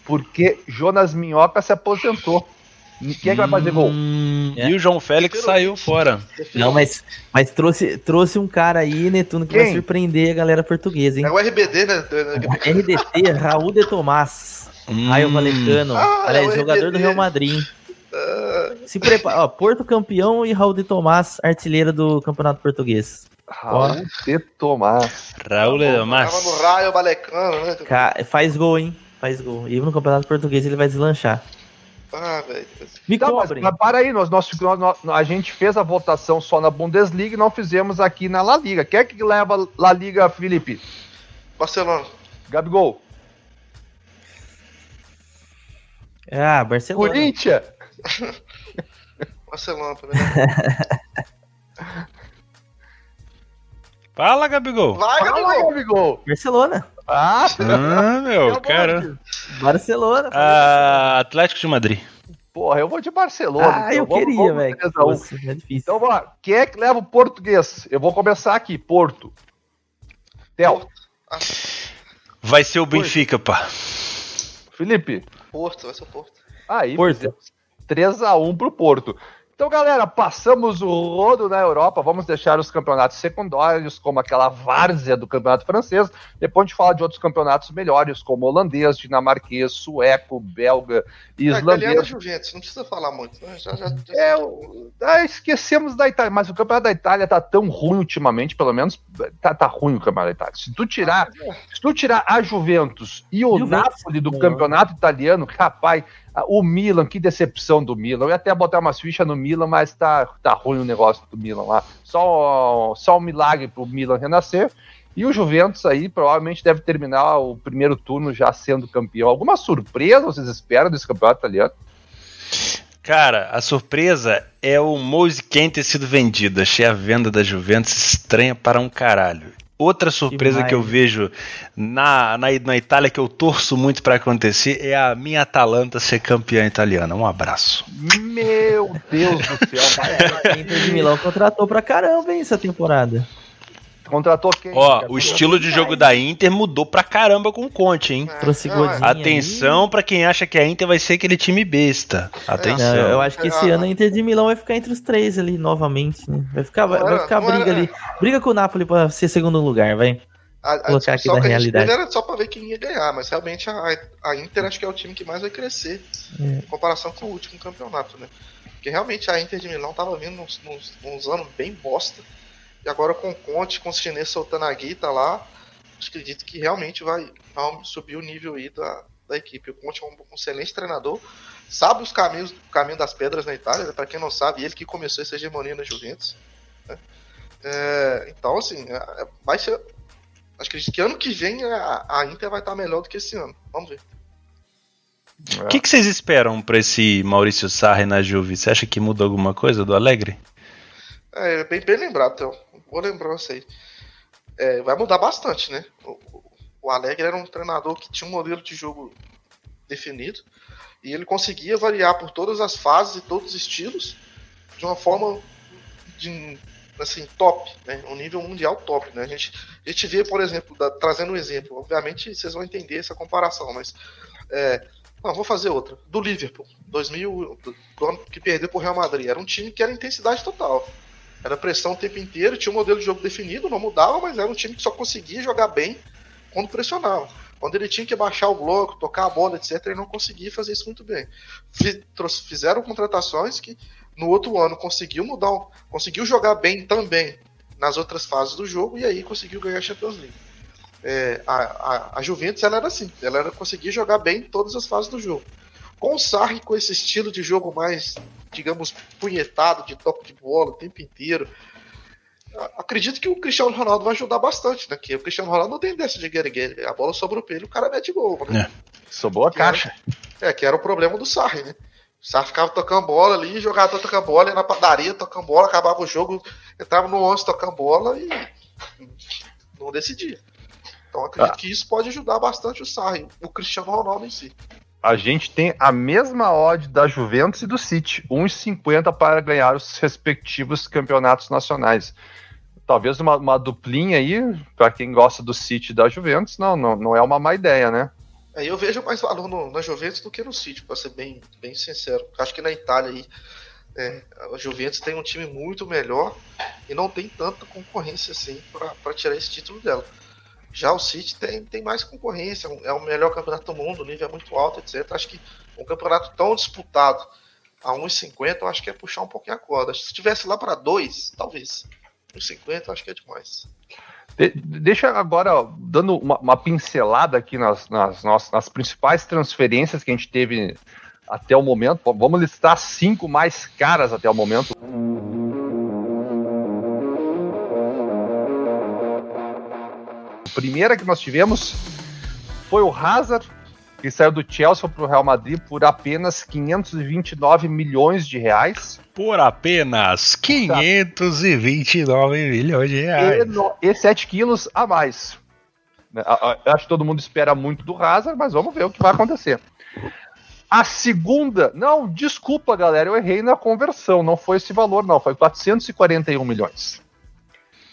Porque Jonas Minhoca se aposentou. Quem é que vai fazer gol? Hum, e o João Félix saiu fora. Não, mas, mas trouxe, trouxe um cara aí, Netuno, que Quem? vai surpreender a galera portuguesa, hein? É o RBD, né? RDT, Raul de Tomás. Hum. Raio Valecano. Ah, aliás, é jogador do Real Madrid. Ah. Se prepara, ó, Porto campeão e Raul de Tomás, artilheiro do Campeonato Português. Raul de Tomás. Raul de Tomás. Tava no Raio Valecano, né? Faz gol, hein? Faz gol. E no Campeonato Português ele vai deslanchar. Ah, velho. Me tá, cobrem. Mas, mas para aí, nós, nós, nós, a gente fez a votação só na Bundesliga e não fizemos aqui na La Liga. Quem é que leva La Liga, Felipe? Barcelona. Gabigol. Ah, Barcelona. Corinthians. Barcelona também. Fala, Gabigol. Vai, Gabigol. Gabigol. Barcelona. Ah, ah meu, cara. Barcelona. Ah, Atlético de Madrid. Porra, eu vou de Barcelona. Ah, então. eu vamos, queria, velho. É difícil. Então, vamos lá. Quem é que leva o português? Eu vou começar aqui, Porto. Theo. Vai ser o Benfica, pá. Felipe. Porto, vai ser o Porto. Aí, Porto. 3x1 pro Porto. Então, galera, passamos o rodo na Europa. Vamos deixar os campeonatos secundários, como aquela várzea do campeonato francês. Depois a gente fala de outros campeonatos melhores, como holandês, dinamarquês, sueco, belga e ah, islandês. É Juventus, não precisa falar muito. Né? Já, já, já... É, ah, esquecemos da Itália, mas o campeonato da Itália tá tão ruim ultimamente, pelo menos tá, tá ruim o campeonato da Itália. Se tu tirar, ah, é. se tu tirar a Juventus e o Juventus, Napoli do campeonato italiano, rapaz o Milan, que decepção do Milan. Eu ia até botar umas fichas no Milan, mas tá, tá ruim o negócio do Milan lá. Só, só um milagre pro Milan renascer. E o Juventus aí provavelmente deve terminar o primeiro turno já sendo campeão. Alguma surpresa vocês esperam desse campeonato italiano? Cara, a surpresa é o Moise Ken ter sido vendido. Achei a venda da Juventus estranha para um caralho. Outra surpresa que, que eu vejo na, na, na, Itália que eu torço muito para acontecer é a minha Atalanta ser campeã italiana. Um abraço. Meu Deus do céu. a Inter de Milão contratou pra caramba, hein, essa temporada. Contratou quem? Ó, o estilo de jogo da Inter mudou pra caramba com o Conte, hein? É, Trouxe Atenção para quem acha que a Inter vai ser aquele time besta. Atenção. Não, eu acho que esse ano a Inter de Milão vai ficar entre os três ali novamente, né? Vai ficar, vai, vai ficar briga ali. Briga com o Napoli pra ser segundo lugar, vai. A, a colocar aqui na realidade. era só pra ver quem ia ganhar, mas realmente a, a Inter acho que é o time que mais vai crescer é. em comparação com o último campeonato, né? Porque realmente a Inter de Milão tava vindo uns, uns, uns anos bem bosta. E agora com o Conte, com o chinês soltando a guita lá, acredito que realmente vai, vai subir o nível aí da, da equipe. O Conte é um, um excelente treinador, sabe os caminhos, o caminho das pedras na Itália, né? para quem não sabe, ele que começou essa hegemonia na Juventus. Né? É, então, assim, é, é vai ser. Acredito que ano que vem a, a Inter vai estar melhor do que esse ano. Vamos ver. O que, que, vocês esperam para esse Maurício Sarri na Juve? Você acha que muda alguma coisa do Alegre? É, bem, bem lembrado, Theo boa lembrança aí. É, vai mudar bastante, né? O, o Alegre era um treinador que tinha um modelo de jogo definido e ele conseguia variar por todas as fases e todos os estilos de uma forma de assim top, né? Um nível mundial top, né? A gente, a gente vê, por exemplo, da, trazendo um exemplo, obviamente vocês vão entender essa comparação, mas é, não, vou fazer outra. Do Liverpool, 2000, do, do ano que perdeu pro Real Madrid, era um time que era intensidade total. Era pressão o tempo inteiro, tinha um modelo de jogo definido, não mudava, mas era um time que só conseguia jogar bem quando pressionava. Quando ele tinha que baixar o bloco, tocar a bola, etc., ele não conseguia fazer isso muito bem. Fizeram contratações que no outro ano conseguiu mudar, conseguiu jogar bem também nas outras fases do jogo e aí conseguiu ganhar a Champions League. É, a, a, a, Juventus ela era assim, ela era conseguir jogar bem em todas as fases do jogo. Com o Sarri com esse estilo de jogo mais digamos, punhetado de toque de bola o tempo inteiro. acredito que o Cristiano Ronaldo vai ajudar bastante, né? Que o Cristiano Ronaldo não tem dessa de guerre A bola sobrou pra ele, o cara mete gol. Né? É. Sobrou a caixa. Era, é, que era o problema do Sarri, né? O Sarri ficava tocando bola ali, jogador tocando bola, ia na padaria tocando bola, acabava o jogo, entrava no 11 tocando bola e não decidia. Então acredito ah. que isso pode ajudar bastante o Sarri, o Cristiano Ronaldo em si. A gente tem a mesma odd da Juventus e do City, 1,50 para ganhar os respectivos campeonatos nacionais. Talvez uma, uma duplinha aí, para quem gosta do City e da Juventus, não, não, não é uma má ideia, né? É, eu vejo mais valor no, na Juventus do que no City, para ser bem, bem sincero. Acho que na Itália aí, é, a Juventus tem um time muito melhor e não tem tanta concorrência assim para tirar esse título dela. Já o City tem, tem mais concorrência, é o melhor campeonato do mundo, o nível é muito alto, etc. Acho que um campeonato tão disputado a 1,50 eu acho que é puxar um pouquinho a corda. Se tivesse lá para 2, talvez. 1,50 eu acho que é demais. De, deixa agora, dando uma, uma pincelada aqui nas, nas, nas, nas principais transferências que a gente teve até o momento. Vamos listar cinco mais caras até o momento. Primeira que nós tivemos foi o Hazard, que saiu do Chelsea para o Real Madrid por apenas 529 milhões de reais. Por apenas 529 milhões de reais. E, e 7 quilos a mais. Né, eu acho que todo mundo espera muito do Hazard, mas vamos ver o que vai acontecer. A segunda, não, desculpa galera, eu errei na conversão, não foi esse valor, não, foi 441 milhões.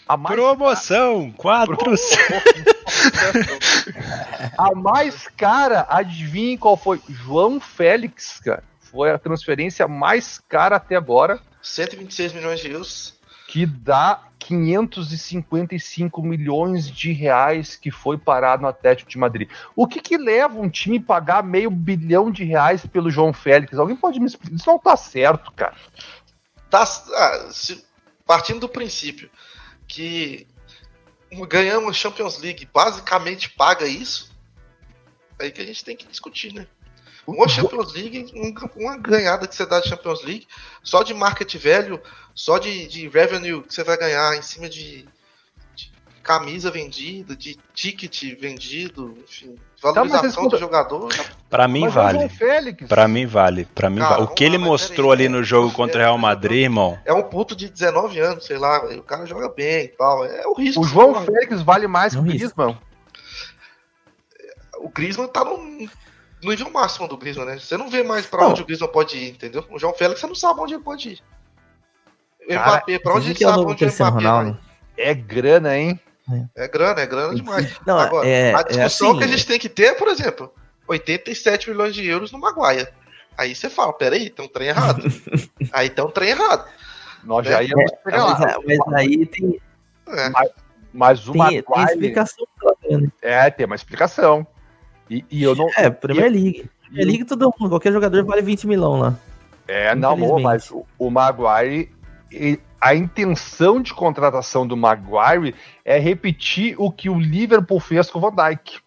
A mais Promoção! Cara... 400. a mais cara, adivinhe qual foi? João Félix, cara. Foi a transferência mais cara até agora. 126 milhões de euros. Que dá 555 milhões de reais que foi parado no Atlético de Madrid. O que, que leva um time a pagar meio bilhão de reais pelo João Félix? Alguém pode me explicar? Isso não tá certo, cara. Tá, ah, se, partindo do princípio que ganhamos Champions League basicamente paga isso, aí que a gente tem que discutir, né? Uma Champions League, uma ganhada que você dá de Champions League, só de market value, só de, de revenue que você vai ganhar em cima de camisa vendida, de ticket vendido, enfim, valorização tá, do jogador. Para mim, vale. Para mim vale. Para mim vale. O que ele mostrou ali no jogo contra o Real Madrid, irmão. É um puto de 19 anos, sei lá, o cara joga bem e tal. É o risco. O João Félix vale mais que o Griezmann. O Griezmann tá no nível máximo do Griezmann, né? Você não vê mais pra onde o Griezmann pode ir, entendeu? O João Félix você não sabe onde ele pode ir. O Mbappé, pra onde ele sabe onde o Mbappé vai? É grana, hein? É. é grana, é grana demais. Não, Agora, é, a é discussão é assim, que a gente tem que ter, por exemplo, 87 milhões de euros no Maguaia. Aí você fala, peraí, tem um trem errado. aí tem um trem errado. Nós já íamos é, mas, mas, aí tem. É. Mas, mas o tem, Maguire. Tem explicação né? É, tem uma explicação. E, e eu não. É, Premier League. Premier League todo mundo, qualquer jogador vale 20 milhões lá. É, não, mas o, o Maguire a intenção de contratação do Maguire é repetir o que o Liverpool fez com o Van Dijk.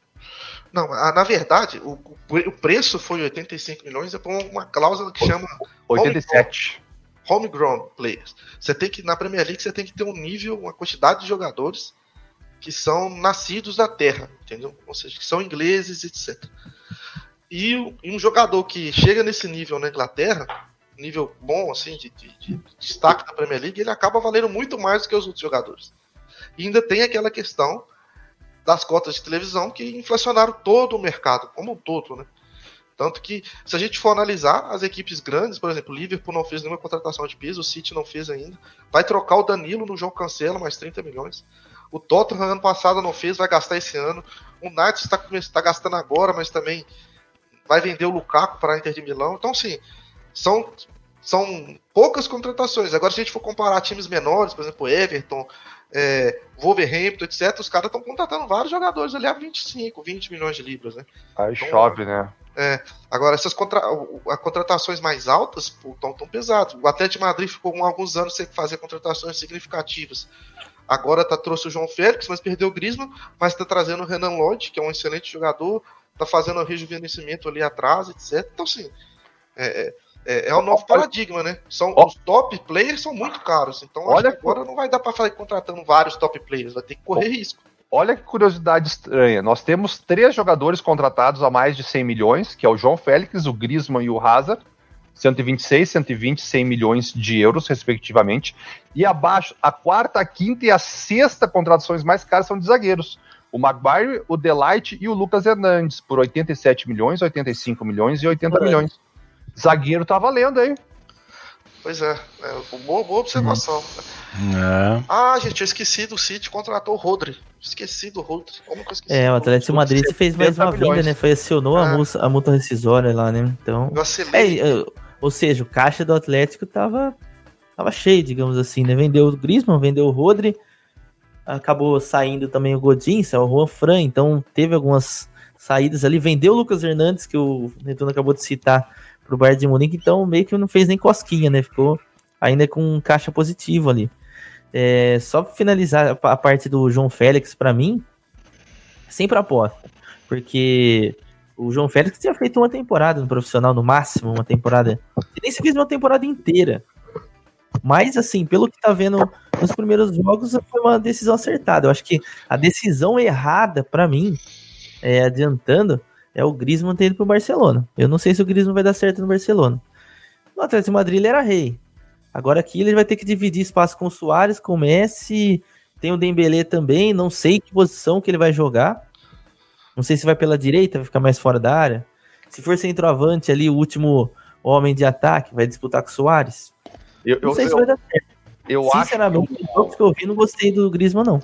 Não, na verdade, o, o preço foi 85 milhões, é por uma cláusula que chama 87. Homegrown, players. Você tem que na Premier League você tem que ter um nível, uma quantidade de jogadores que são nascidos na terra, entendeu? Ou seja, que são ingleses, etc. E, e um jogador que chega nesse nível na Inglaterra, nível bom, assim, de, de, de, destaque da Premier League, ele acaba valendo muito mais do que os outros jogadores. E ainda tem aquela questão das cotas de televisão que inflacionaram todo o mercado, como um todo, né? Tanto que, se a gente for analisar as equipes grandes, por exemplo, o Liverpool não fez nenhuma contratação de piso, o City não fez ainda. Vai trocar o Danilo no João Cancelo, mais 30 milhões. O Tottenham ano passado não fez, vai gastar esse ano. O Knights está tá gastando agora, mas também vai vender o Lukaku para a Inter de Milão. Então, sim, são, são poucas contratações. Agora, se a gente for comparar times menores, por exemplo, Everton, é, Wolverhampton, etc., os caras estão contratando vários jogadores ali a 25, 20 milhões de libras, né? Aí então, chove, né? É, agora, essas contra, as contratações mais altas estão tão pesadas. O Atlético Madrid ficou com alguns anos sem fazer contratações significativas. Agora tá, trouxe o João Félix, mas perdeu o Griezmann, mas está trazendo o Renan Lodge, que é um excelente jogador, está fazendo o rejuvenescimento ali atrás, etc. Então, sim, é, é é, o novo paradigma, né? São, Os top players são muito caros. Então olha agora não vai dar para fazer contratando vários top players, vai ter que correr risco. Olha que curiosidade estranha. Nós temos três jogadores contratados a mais de 100 milhões, que é o João Félix, o Griezmann e o Hazard. 126, 120, 100 milhões de euros, respectivamente. E abaixo, a quarta, a quinta e a sexta contratações mais caras são de zagueiros. O Maguire, o Delight e o Lucas Hernandes, por 87 milhões, 85 milhões e 80 é. milhões. Zagueiro tá valendo aí. Pois é, é boa, boa observação. É. Ah, gente, eu esqueci do City, contratou o Rodri. Esqueci do Rodri. Como que eu esqueci? É, o Atlético Madrid fez mais uma milhões. vinda, né? Foi acionou é. a, multa, a multa rescisória lá, né? Então. É, ou seja, o caixa do Atlético tava, tava cheio, digamos assim, né? Vendeu o Griezmann, vendeu o Rodri, acabou saindo também o Godin, o Juan Fran, então teve algumas saídas ali, vendeu o Lucas Hernandes, que o Netuno acabou de citar, pro Bayern de Munique, então meio que não fez nem cosquinha, né? Ficou ainda com um caixa positivo ali. É, só finalizar a parte do João Félix, para mim, sempre aposta, porque o João Félix tinha feito uma temporada no profissional, no máximo, uma temporada. Nem se fez uma temporada inteira. Mas, assim, pelo que tá vendo nos primeiros jogos, foi uma decisão acertada. Eu acho que a decisão errada, para mim, é, adiantando, é o Griezmann ter ido pro Barcelona. Eu não sei se o Griezmann vai dar certo no Barcelona. No Atlético de Madrid ele era rei. Agora aqui ele vai ter que dividir espaço com o Soares, com o Messi, tem o Dembélé também, não sei que posição que ele vai jogar. Não sei se vai pela direita, vai ficar mais fora da área. Se for centroavante ali, o último homem de ataque, vai disputar com o Soares. Eu, não sei eu, se vai dar certo. Eu Sinceramente, acho que, o... que eu vi, não gostei do Griezmann, não.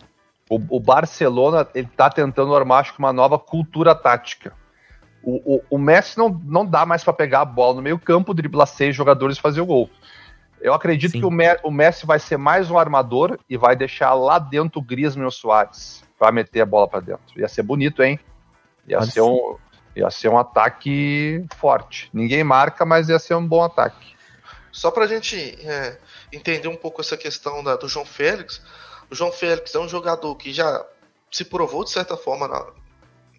O, o, Barcelona ele tá tentando armar acho que uma nova cultura tática. O, o, o Messi não, não dá mais para pegar a bola no meio campo, driblar seis jogadores e fazer o gol. Eu acredito Sim. que o, Me o Messi vai ser mais um armador e vai deixar lá dentro o Griezmann e o Soares para meter a bola para dentro. Ia ser bonito, hein? Ia ser, um, ia ser um ataque forte. Ninguém marca, mas ia ser um bom ataque. Só para a gente é, entender um pouco essa questão da, do João Félix, o João Félix é um jogador que já se provou de certa forma na,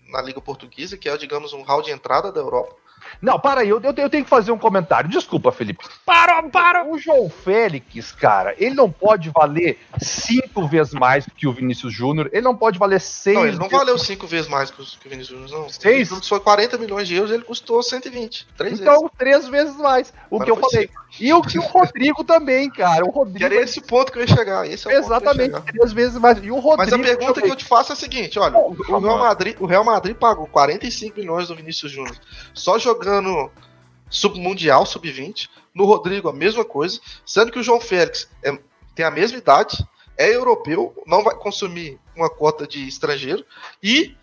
na Liga Portuguesa, que é, digamos, um hall de entrada da Europa. Não, para aí, eu, eu, eu, tenho que fazer um comentário. Desculpa, Felipe. Para, para! O João Félix, cara, ele não pode valer cinco vezes mais que o Vinícius Júnior. Ele não pode valer seis. Não, ele não valeu cinco vezes mais que o Vinícius Júnior, não. Seis? Ele foi 40 milhões de euros, ele custou 120. Três então, vezes. três vezes mais. O que eu falei. E o que o Rodrigo também, cara. O Rodrigo. Que era esse ponto que eu ia chegar. Esse é Exatamente, três vezes mais. E o Rodrigo. Mas a pergunta que eu te faço é a seguinte: olha, o, o, Real Madrid, o Real Madrid pagou 45 milhões do Vinícius Júnior. Só jogando submundial, sub-20. No Rodrigo, a mesma coisa. Sendo que o João Félix é, tem a mesma idade, é europeu, não vai consumir uma cota de estrangeiro e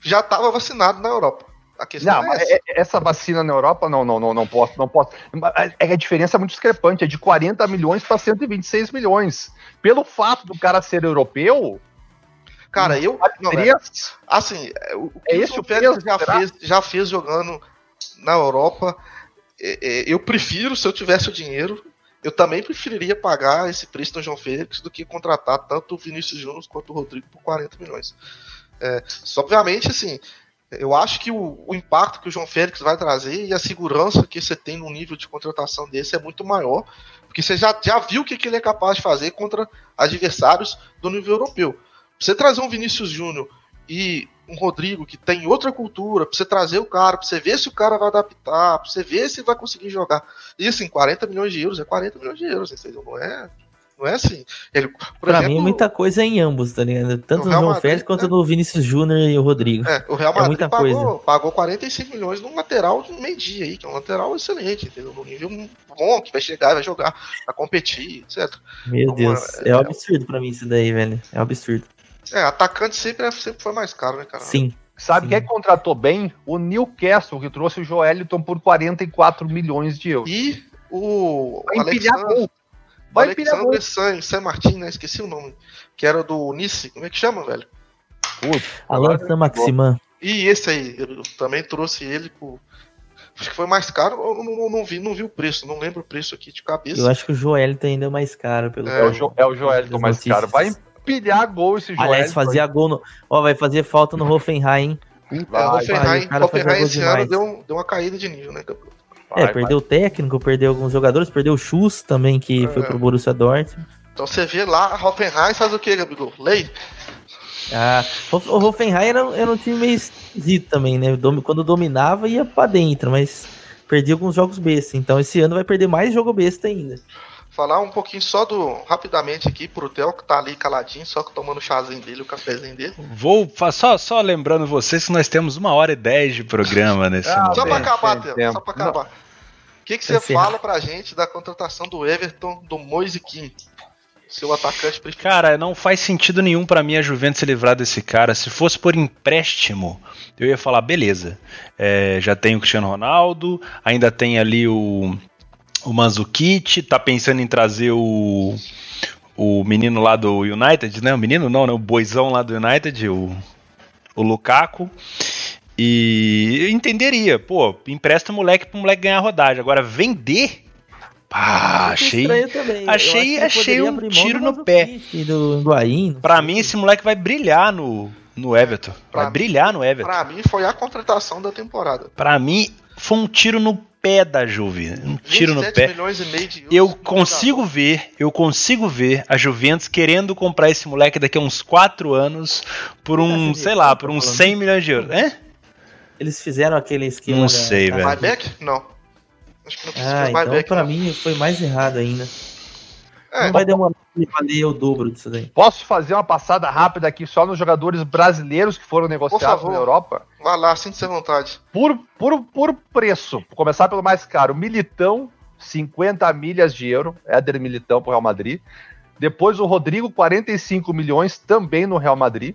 já estava vacinado na Europa. A questão não, é essa. É, essa. vacina na Europa, não, não, não, não posso, não posso. É a diferença é muito discrepante, é de 40 milhões para 126 milhões. Pelo fato do cara ser europeu. Cara, eu. Não, é, assim, o que é esse o Félix já fez, já fez jogando na Europa, é, é, eu prefiro, se eu tivesse o dinheiro, eu também preferiria pagar esse preço no João Félix do que contratar tanto o Vinícius Júnior quanto o Rodrigo por 40 milhões. É, só, obviamente, assim, eu acho que o, o, impacto que o João Félix vai trazer e a segurança que você tem no nível de contratação desse é muito maior, porque você já, já viu o que, que ele é capaz de fazer contra adversários do nível europeu. Você trazer um Vinícius Júnior e um Rodrigo que tem outra cultura, pra você trazer o cara, pra você ver se o cara vai adaptar, pra você ver se vai conseguir jogar. E assim, 40 milhões de euros é 40 milhões de euros, entendeu? Não é. Não é assim. Ele, pra exemplo, mim, é muita coisa em ambos, tá ligado? Tanto no, João Félix quanto né? no Vinícius Júnior e o Rodrigo. É, o Real é Madrid é pagou, coisa. pagou 45 milhões num lateral de meio dia aí, que é um lateral excelente, entendeu? No nível bom, que vai chegar, vai jogar, vai competir, etc. Meu então, Deus, é, é um absurdo pra mim isso daí, velho. É um absurdo. É, atacante sempre, é, sempre foi mais caro, né, cara? Sim. Sabe Sim. quem contratou bem? O Newcastle, que trouxe o Joeliton por 44 milhões de euros. E o Vai empilhar gol. Vai Alexandre San, San Martin, né? Esqueci o nome. Que era do Nice. Como é que chama, velho? Alan San Maximan. E esse aí, eu também trouxe ele por. Acho que foi mais caro, eu não, não, não, vi, não vi o preço, não lembro o preço aqui de cabeça. Eu acho que o Joelito ainda é mais caro. Pelo é, o jo, é o Joelito mais notícias. caro. Vai, pilhar gol esse jogo. Aliás, fazia gol no. Ó, vai fazer falta no Hoffenheim, hein? Vai, Hoffenheim, Hoffenheim esse ano deu, deu uma caída de nível, né, Vai, é, perdeu o técnico, perdeu alguns jogadores, perdeu o Schuss também, que é. foi pro Borussia Dortmund. Então você vê lá, Hoffenheim faz o que, Gabigol? Lei? Ah, o Hoffenheim era, era um time meio esquisito também, né? Quando dominava ia pra dentro, mas perdia alguns jogos besta. Então esse ano vai perder mais jogo besta ainda. Falar um pouquinho só do. rapidamente aqui pro Theo, que tá ali caladinho, só que tomando o chazinho dele, o cafezinho dele. Vou. Só, só lembrando vocês que nós temos uma hora e dez de programa nesse ah, momento. Só pra acabar, Theo, só pra acabar. O que, que você fala pra gente da contratação do Everton do Moise Kim? seu atacante preferido. Cara, não faz sentido nenhum para mim a Juventus se livrar desse cara. Se fosse por empréstimo, eu ia falar, beleza. É, já tem o Cristiano Ronaldo, ainda tem ali o, o Manzukic, tá pensando em trazer o, o menino lá do United, né? O menino não, né? O boizão lá do United, o, o Lukaku. E eu entenderia, pô, empresta o moleque pro moleque ganhar rodagem. Agora, vender Pá, achei, achei, achei um tiro no pé. Do Higuaín, pra mim, esse moleque vai brilhar no, no Everton. Vai pra brilhar no Everton. Pra mim, foi a contratação da temporada. Pra mim, foi um tiro no pé da Juve. Um tiro no pé. eu consigo ver, eu consigo ver a Juventus querendo comprar esse moleque daqui a uns 4 anos por um, sei lá, por uns 100 milhões de euros. É? Eles fizeram aquele esquema. Não sei, velho. Não. Acho que não ah, então pra mim foi mais errado ainda. É, não vai demorar pra valer o dobro disso daí. Posso fazer uma passada rápida aqui só nos jogadores brasileiros que foram negociados na Europa? Vai lá, sinta-se à vontade. Por, por, por preço, Vou começar pelo mais caro, Militão, 50 milhas de euro, Éder Militão pro Real Madrid. Depois o Rodrigo, 45 milhões, também no Real Madrid.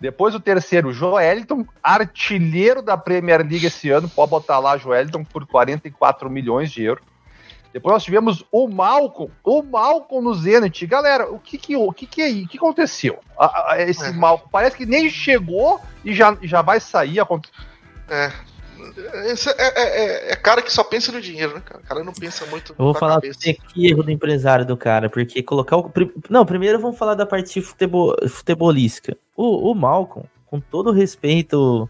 Depois o terceiro, Joeliton, artilheiro da Premier League esse ano. Pode botar lá Joeliton por 44 milhões de euros. Depois nós tivemos o Malcolm, o Malcolm no Zenit. Galera, o que que, o que, que, é, o que aconteceu? esse é. Malcolm parece que nem chegou e já, já vai sair. É, esse é, é, é, é, cara que só pensa no dinheiro, né, cara? O cara não pensa muito. Eu vou falar que erro do empresário do cara, porque colocar o. Não, primeiro vamos falar da parte futebol, futebolística. O, o Malcolm, com todo respeito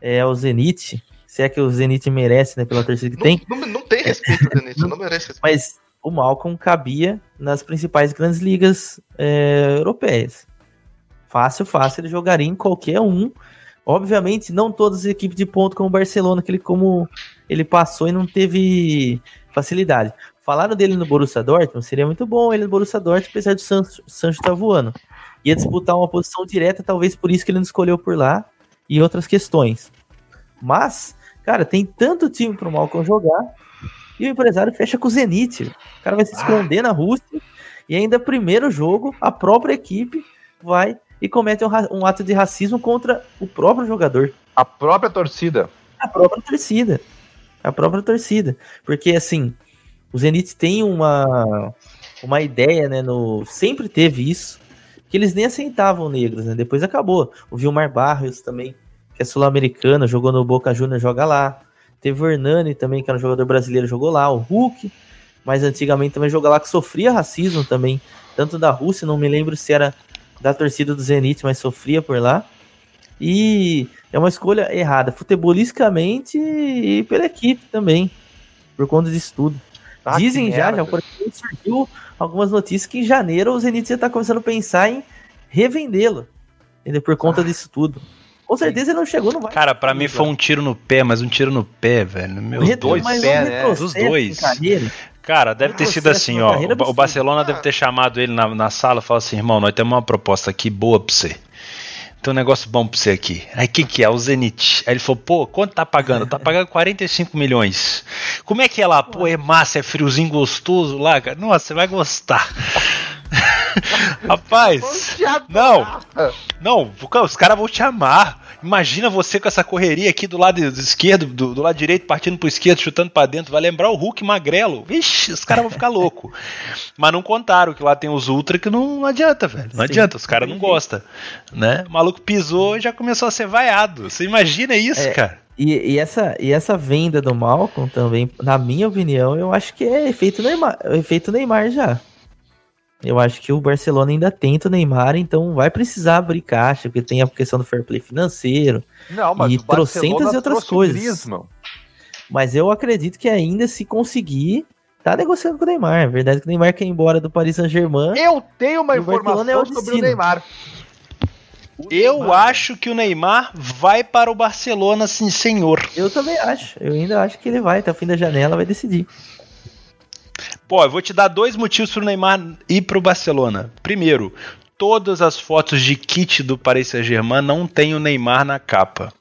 é, ao Zenit, se é que o Zenit merece, né, pela torcida que não, tem. Não, não tem respeito Zenit, não merece respeito. Mas o Malcolm cabia nas principais grandes ligas é, europeias. Fácil, fácil, ele jogaria em qualquer um Obviamente, não todas as equipes de ponto como o Barcelona, que ele, como ele passou e não teve facilidade. Falaram dele no Borussia Dortmund, seria muito bom ele no Borussia Dortmund, apesar do Sancho, Sancho estar tá voando. Ia disputar uma posição direta, talvez por isso que ele não escolheu por lá, e outras questões. Mas, cara, tem tanto time pro Malcom jogar, e o empresário fecha com o Zenit. O cara vai se esconder ah. na Rússia, e ainda primeiro jogo, a própria equipe vai e cometem um, um ato de racismo contra o próprio jogador. A própria torcida. A própria torcida. A própria torcida. Porque, assim, o Zenit tem uma, uma ideia, né? No, sempre teve isso, que eles nem aceitavam negros, né? Depois acabou. O Vilmar Barrios também, que é sul-americano, jogou no Boca Juniors, joga lá. Teve o Hernani também, que era um jogador brasileiro, jogou lá. O Hulk, mas antigamente também jogou lá, que sofria racismo também, tanto da Rússia, não me lembro se era da torcida do Zenit, mas sofria por lá. E é uma escolha errada, futebolisticamente e pela equipe também, por conta disso tudo. Ah, Dizem já, já surgiu algumas notícias que em janeiro o Zenit já está começando a pensar em revendê-lo, por conta ah. disso tudo. Com certeza ele não chegou, não vai. Cara, para mim foi um tiro no pé, mas um tiro no pé, velho. Meus dois pés, né? Dos dois. Cara, deve ter sido assim, ó. O Barcelona deve ter chamado ele na, na sala e falado assim, irmão, nós temos uma proposta aqui boa pra você. Tem um negócio bom pra você aqui. Aí quem que é? O Zenit. Aí ele falou, pô, quanto tá pagando? Tá pagando 45 milhões. Como é que é lá? Pô, é massa, é friozinho gostoso lá, cara. Nossa, você vai gostar. Rapaz, não, não, os caras vão te amar. Imagina você com essa correria aqui do lado esquerdo, do, do lado direito, partindo pro esquerdo, chutando para dentro. Vai lembrar o Hulk magrelo. Vixe, os caras vão ficar louco. Mas não contaram que lá tem os Ultra que não, não adianta, velho. Não Sim. adianta, os caras não gostam. Né? O maluco pisou e já começou a ser vaiado. Você imagina isso, é, cara? E, e, essa, e essa venda do Malcolm também, na minha opinião, eu acho que é efeito Neymar, efeito Neymar já. Eu acho que o Barcelona ainda tenta o Neymar, então vai precisar abrir caixa, porque tem a questão do fair play financeiro Não, mas e trocentas e outras coisas. Mas eu acredito que ainda se conseguir, tá negociando com o Neymar. É verdade que o Neymar quer ir embora do Paris Saint-Germain. Eu tenho uma informação é sobre o Neymar. O eu Neymar, acho que o Neymar vai para o Barcelona, sim, senhor. Eu também acho. Eu ainda acho que ele vai. Até o fim da janela vai decidir. Pô, eu vou te dar dois motivos para o Neymar ir para o Barcelona. Primeiro, todas as fotos de kit do Paris Saint-Germain não tem o Neymar na capa.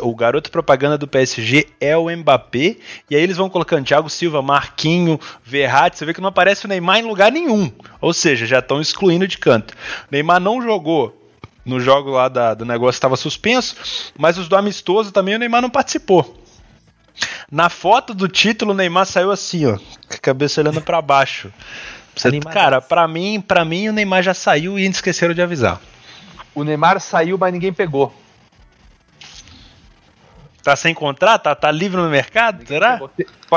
O garoto propaganda do PSG é o Mbappé. E aí eles vão colocando Thiago Silva, Marquinho, Verratti. Você vê que não aparece o Neymar em lugar nenhum. Ou seja, já estão excluindo de canto. O Neymar não jogou no jogo lá da, do negócio estava suspenso, mas os do amistoso também o Neymar não participou. Na foto do título, o Neymar saiu assim, ó, com a cabeça olhando para baixo. Você, cara, para mim, para mim o Neymar já saiu e esqueceram de avisar. O Neymar saiu, mas ninguém pegou. Tá sem contrato? Tá, tá livre no mercado? Será?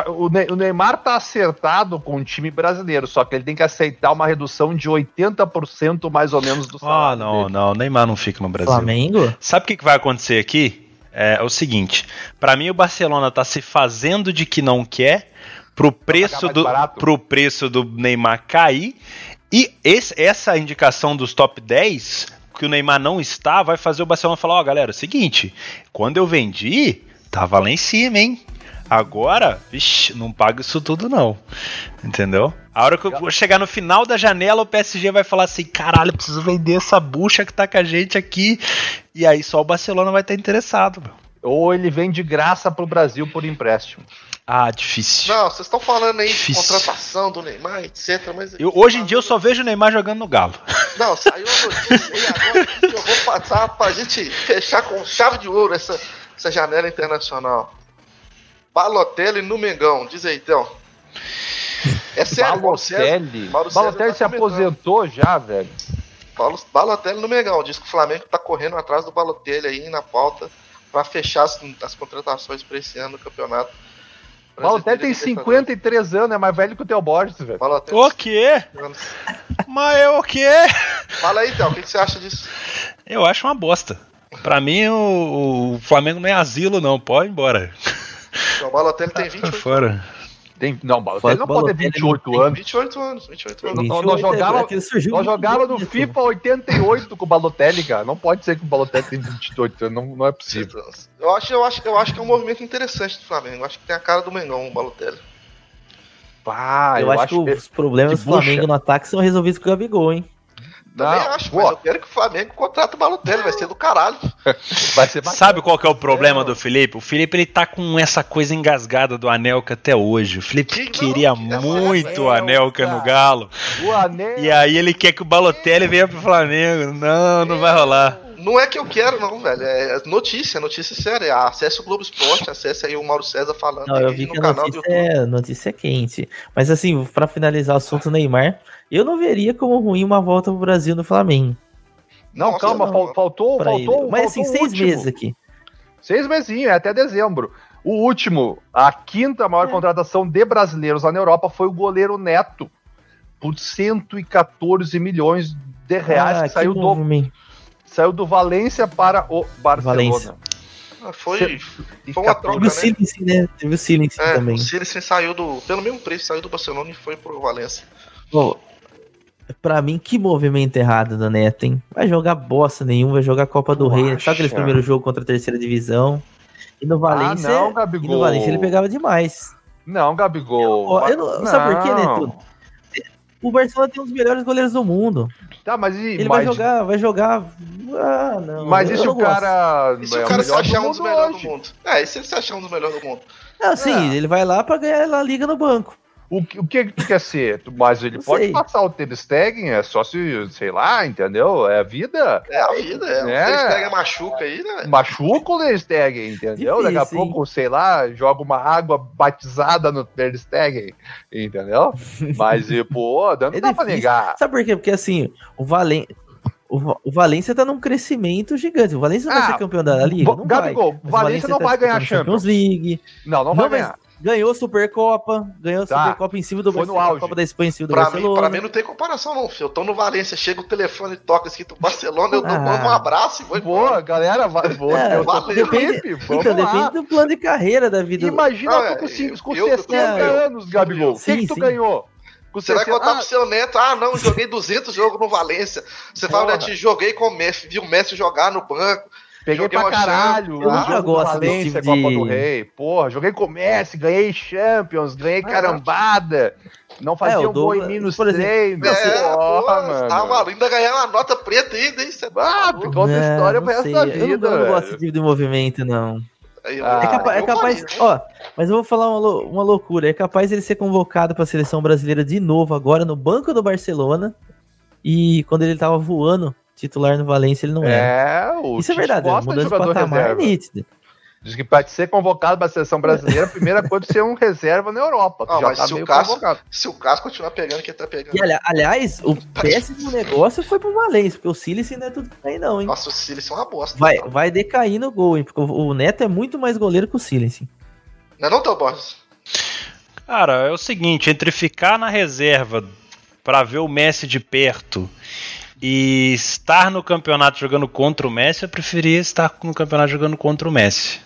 O Neymar tá acertado com o time brasileiro, só que ele tem que aceitar uma redução de 80% mais ou menos do salário. Ah, não, dele. não. O Neymar não fica no Brasil. Flamengo? Sabe o que, que vai acontecer aqui? É, é o seguinte: para mim, o Barcelona tá se fazendo de que não quer pro preço, do, pro preço do Neymar cair. E esse, essa indicação dos top 10 que o Neymar não está, vai fazer o Barcelona falar: Ó, oh, galera, é o seguinte, quando eu vendi, tava lá em cima, hein? Agora, vixi, não paga isso tudo não. Entendeu? A hora que eu chegar no final da janela, o PSG vai falar assim: caralho, preciso vender essa bucha que tá com a gente aqui. E aí só o Barcelona vai estar interessado, meu. Ou ele vem de graça pro Brasil por empréstimo. Ah, difícil. Não, vocês estão falando aí difícil. de contratação do Neymar, etc. Mas eu, hoje em dia eu só vejo o Neymar jogando no Galo. Não, saiu a notícia e agora eu vou passar pra gente fechar com chave de ouro essa, essa janela internacional. Balotelli no Mengão, diz aí então. É sério, Balotelli. Balotelli tá se aposentou já, velho. Balotelli no Mengão, diz que o Flamengo tá correndo atrás do Balotelli aí na pauta para fechar as, as contratações para esse ano no campeonato Balotelli tem 53 anos, é mais velho que o Teu Borges, velho. O quê? Mas é o quê? Fala aí, então, o que, que, você acha disso? Eu acho uma bosta. Pra mim, o, o Flamengo não é asilo, não. Pode ir embora. O Balotelli tem 28 fora. Tem, não, Balotelli não pode ter 28 anos. 28 anos, 28 anos. 28 nós jogava, nós jogava no FIFA 88 com o Balotelli, cara. Não pode ser que o Balotelli tem 28 anos, não, não é possível. Eu acho, eu, acho, eu acho que é um movimento interessante do Flamengo. Eu acho que tem a cara do Mengão, o Balotelli. Pá, eu, eu acho, acho que os problemas do Flamengo no ataque são resolvidos com o Gabigol, hein? Também não, acho, mas eu quero que o Flamengo contrate o Balotelli, vai ser do caralho. Vai ser Sabe qual que é o problema é, do Felipe? O Felipe ele tá com essa coisa engasgada do Anelka até hoje. O Felipe que queria não, muito o Anelka no Galo. O Anel... E aí ele quer que o Balotelli venha pro Flamengo. Não, não vai rolar. Não é que eu quero, não, velho. É notícia, notícia séria. Acesse o Globo Esporte, acesse aí o Mauro César falando não, eu vi no que canal notícia do YouTube. É, notícia é quente. Mas assim, para finalizar o assunto Neymar, eu não veria como ruim uma volta pro Brasil no Flamengo. Não, Nossa, calma, não. faltou, faltou, ele. Mas assim, seis último. meses aqui. Seis mesinhos, é até dezembro. O último, a quinta maior é. contratação de brasileiros lá na Europa foi o goleiro Neto, por 114 milhões de reais, ah, que, que saiu do, saiu do Valência para o Barcelona. Valência. Ah, foi, foi uma troca, Teve o Silencio, né? Teve o Silencio é, também. O Silencio saiu do, pelo mesmo preço, saiu do Barcelona e foi pro Valência. Bom, pra mim, que movimento errado do Neto, hein? Vai jogar bosta nenhum, vai jogar Copa do Rei. Só aquele primeiro jogo contra a terceira divisão. E no Valência. Ah, não, Gabigol. E no Valência ele pegava demais. Não, Gabigol. Eu, eu não, não. Sabe por quê, Neto? O Barcelona tem um dos melhores goleiros do mundo. Tá, mas e, Ele mas... vai jogar, vai jogar. Ah, não. Mas e se o cara. E se o cara se achar um dos melhores do mundo? É, e se ele se achar um dos melhores do mundo? Ah, sim, é. ele vai lá pra ganhar a liga no banco. O, o que tu quer ser? Mas ele não pode sei. passar o Ter Stegen, é só se, sei lá, entendeu? É a vida. É a vida, é. é. O Ter Stegen machuca aí, né? Machuca o Ter Stegen, entendeu? Difícil, Daqui a pouco, sei lá, joga uma água batizada no Ter Stegen, entendeu? Mas, pô, não é dá difícil. pra negar. Sabe por quê? Porque assim, o Valente o, Valência tá num crescimento gigante. O Valência não ah, vai ser campeão da Liga. Não Gabigol, vai. o Valência não tá vai ganhar a Champions. League. Não, não, não vai ganhar. Ganhou Supercopa, ganhou tá. Supercopa em cima do Foi Barcelona, no auge. Copa da Espanha em cima do pra Barcelona. Mim, pra mim não tem comparação, não. Eu tô no Valência, chega o telefone, toca escrito Barcelona, eu dou ah. um abraço e vou Boa, galera, vai, vou, é, eu tô depende, então, depende do plano de carreira da vida. Imagina não, com, com, com 60 anos, Gabigol. O que, que tu ganhou? Você vai contar ah, pro seu neto, ah, não, joguei 200 jogos no Valência. Você porra. fala, neto, joguei com o Messi, viu o Messi jogar no banco. Peguei pra caralho. Eu nunca gosto Valência, tipo Copa do Rei. Porra, joguei com o Messi, ganhei Champions, ganhei ah, carambada. Não fazia é, um gol em menos por exemplo. É, porra, mano. Tá maluco, ainda ganhar uma nota preta ainda, hein? Você tá ah, ficou outra história pra essa vida. Eu não, eu não gosto desse tipo de movimento, não. Ah, é, capa é capaz, ó, mas eu vou falar uma, uma loucura. É capaz ele ser convocado para a seleção brasileira de novo agora no banco do Barcelona. E quando ele tava voando titular no Valência, ele não é. é Isso é verdade, mudança de patamar é nítido. Diz que para ser convocado para a seleção brasileira, a primeira coisa é ser um reserva na Europa. Não, mas tá se, o caso, se o caso continuar pegando, que tá pegando. E, aliás, o péssimo negócio foi pro Valência, porque o Silas não é tudo bem, não, hein? Nossa, o Silas é uma bosta. Vai, vai decair no gol, hein? Porque o Neto é muito mais goleiro que o Silas. Não é não, Borges? Cara, é o seguinte, entre ficar na reserva para ver o Messi de perto e estar no campeonato jogando contra o Messi, eu preferia estar no campeonato jogando contra o Messi.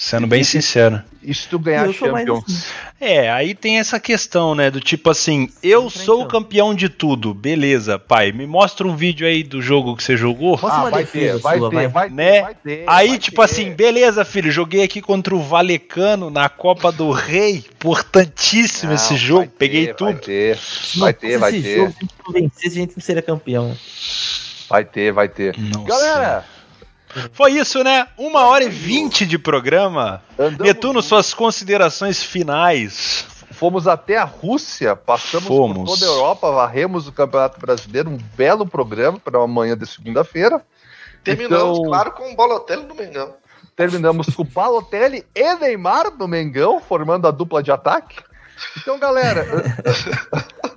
Sendo bem sincero. E se tu ganhar Champions? Assim. É, aí tem essa questão, né? Do tipo assim, eu sou o campeão de tudo. Beleza, pai. Me mostra um vídeo aí do jogo que você jogou. Ah, vai, ter, vai, sua, ter, vai, né? vai ter, Aí, vai tipo ter. assim, beleza, filho. Joguei aqui contra o Valecano na Copa do Rei. Importantíssimo Não, esse jogo. Ter, Peguei tudo. Vai ter, vai ter, vai ter. Se vencer, a gente não seria campeão. Vai ter, vai ter. Não Galera. Sei. Foi isso, né? Uma hora e vinte de programa. Andamos Netuno, suas considerações finais. Fomos até a Rússia, passamos Fomos. por toda a Europa, varremos o Campeonato Brasileiro, um belo programa para amanhã de segunda-feira. Terminamos, então, claro, com o Balotelli no Mengão. Terminamos com o Balotelli e Neymar no Mengão, formando a dupla de ataque. Então, galera,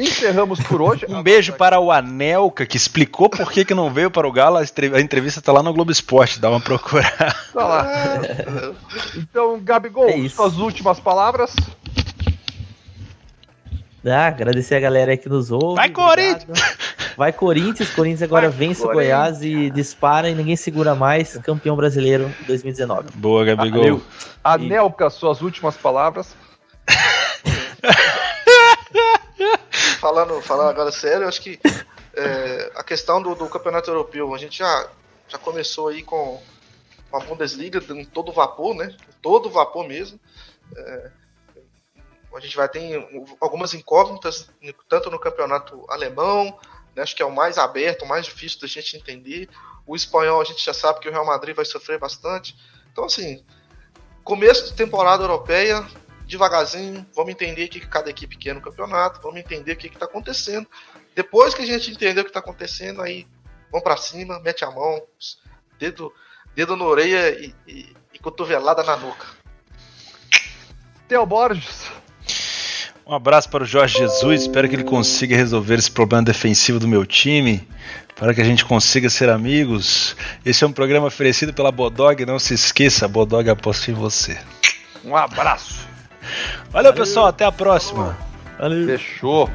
Encerramos por hoje. Um beijo para o Anelka, que explicou por que, que não veio para o Galo. A entrevista está lá no Globo Esporte, dá uma procura. Tá lá. Então, Gabigol, é suas últimas palavras. Ah, agradecer a galera que nos ouve. Vai, Corinthians! Vai, Corinthians. Corinthians agora Vai, vence o Goiás e dispara e ninguém segura mais. Campeão brasileiro 2019. Boa, Gabigol. Anelka, suas últimas palavras. falando, falando agora sério, eu acho que é, a questão do, do, campeonato europeu, a gente já, já começou aí com, a Bundesliga em todo vapor, né? Todo vapor mesmo. É, a gente vai ter algumas incógnitas, tanto no campeonato alemão, né, acho que é o mais aberto, o mais difícil da gente entender. O espanhol a gente já sabe que o Real Madrid vai sofrer bastante. Então, assim, começo de temporada europeia, devagarzinho, vamos entender o que cada equipe quer no campeonato, vamos entender o que está acontecendo. Depois que a gente entender o que está acontecendo, aí vamos para cima, mete a mão, dedo, dedo na orelha e, e, e cotovelada na nuca. Theo Borges. Um abraço para o Jorge Jesus. Espero que ele consiga resolver esse problema defensivo do meu time. Para que a gente consiga ser amigos. Esse é um programa oferecido pela Bodog. Não se esqueça, Bodog aposta em você. Um abraço. Valeu, pessoal. Até a próxima. Valeu. Fechou.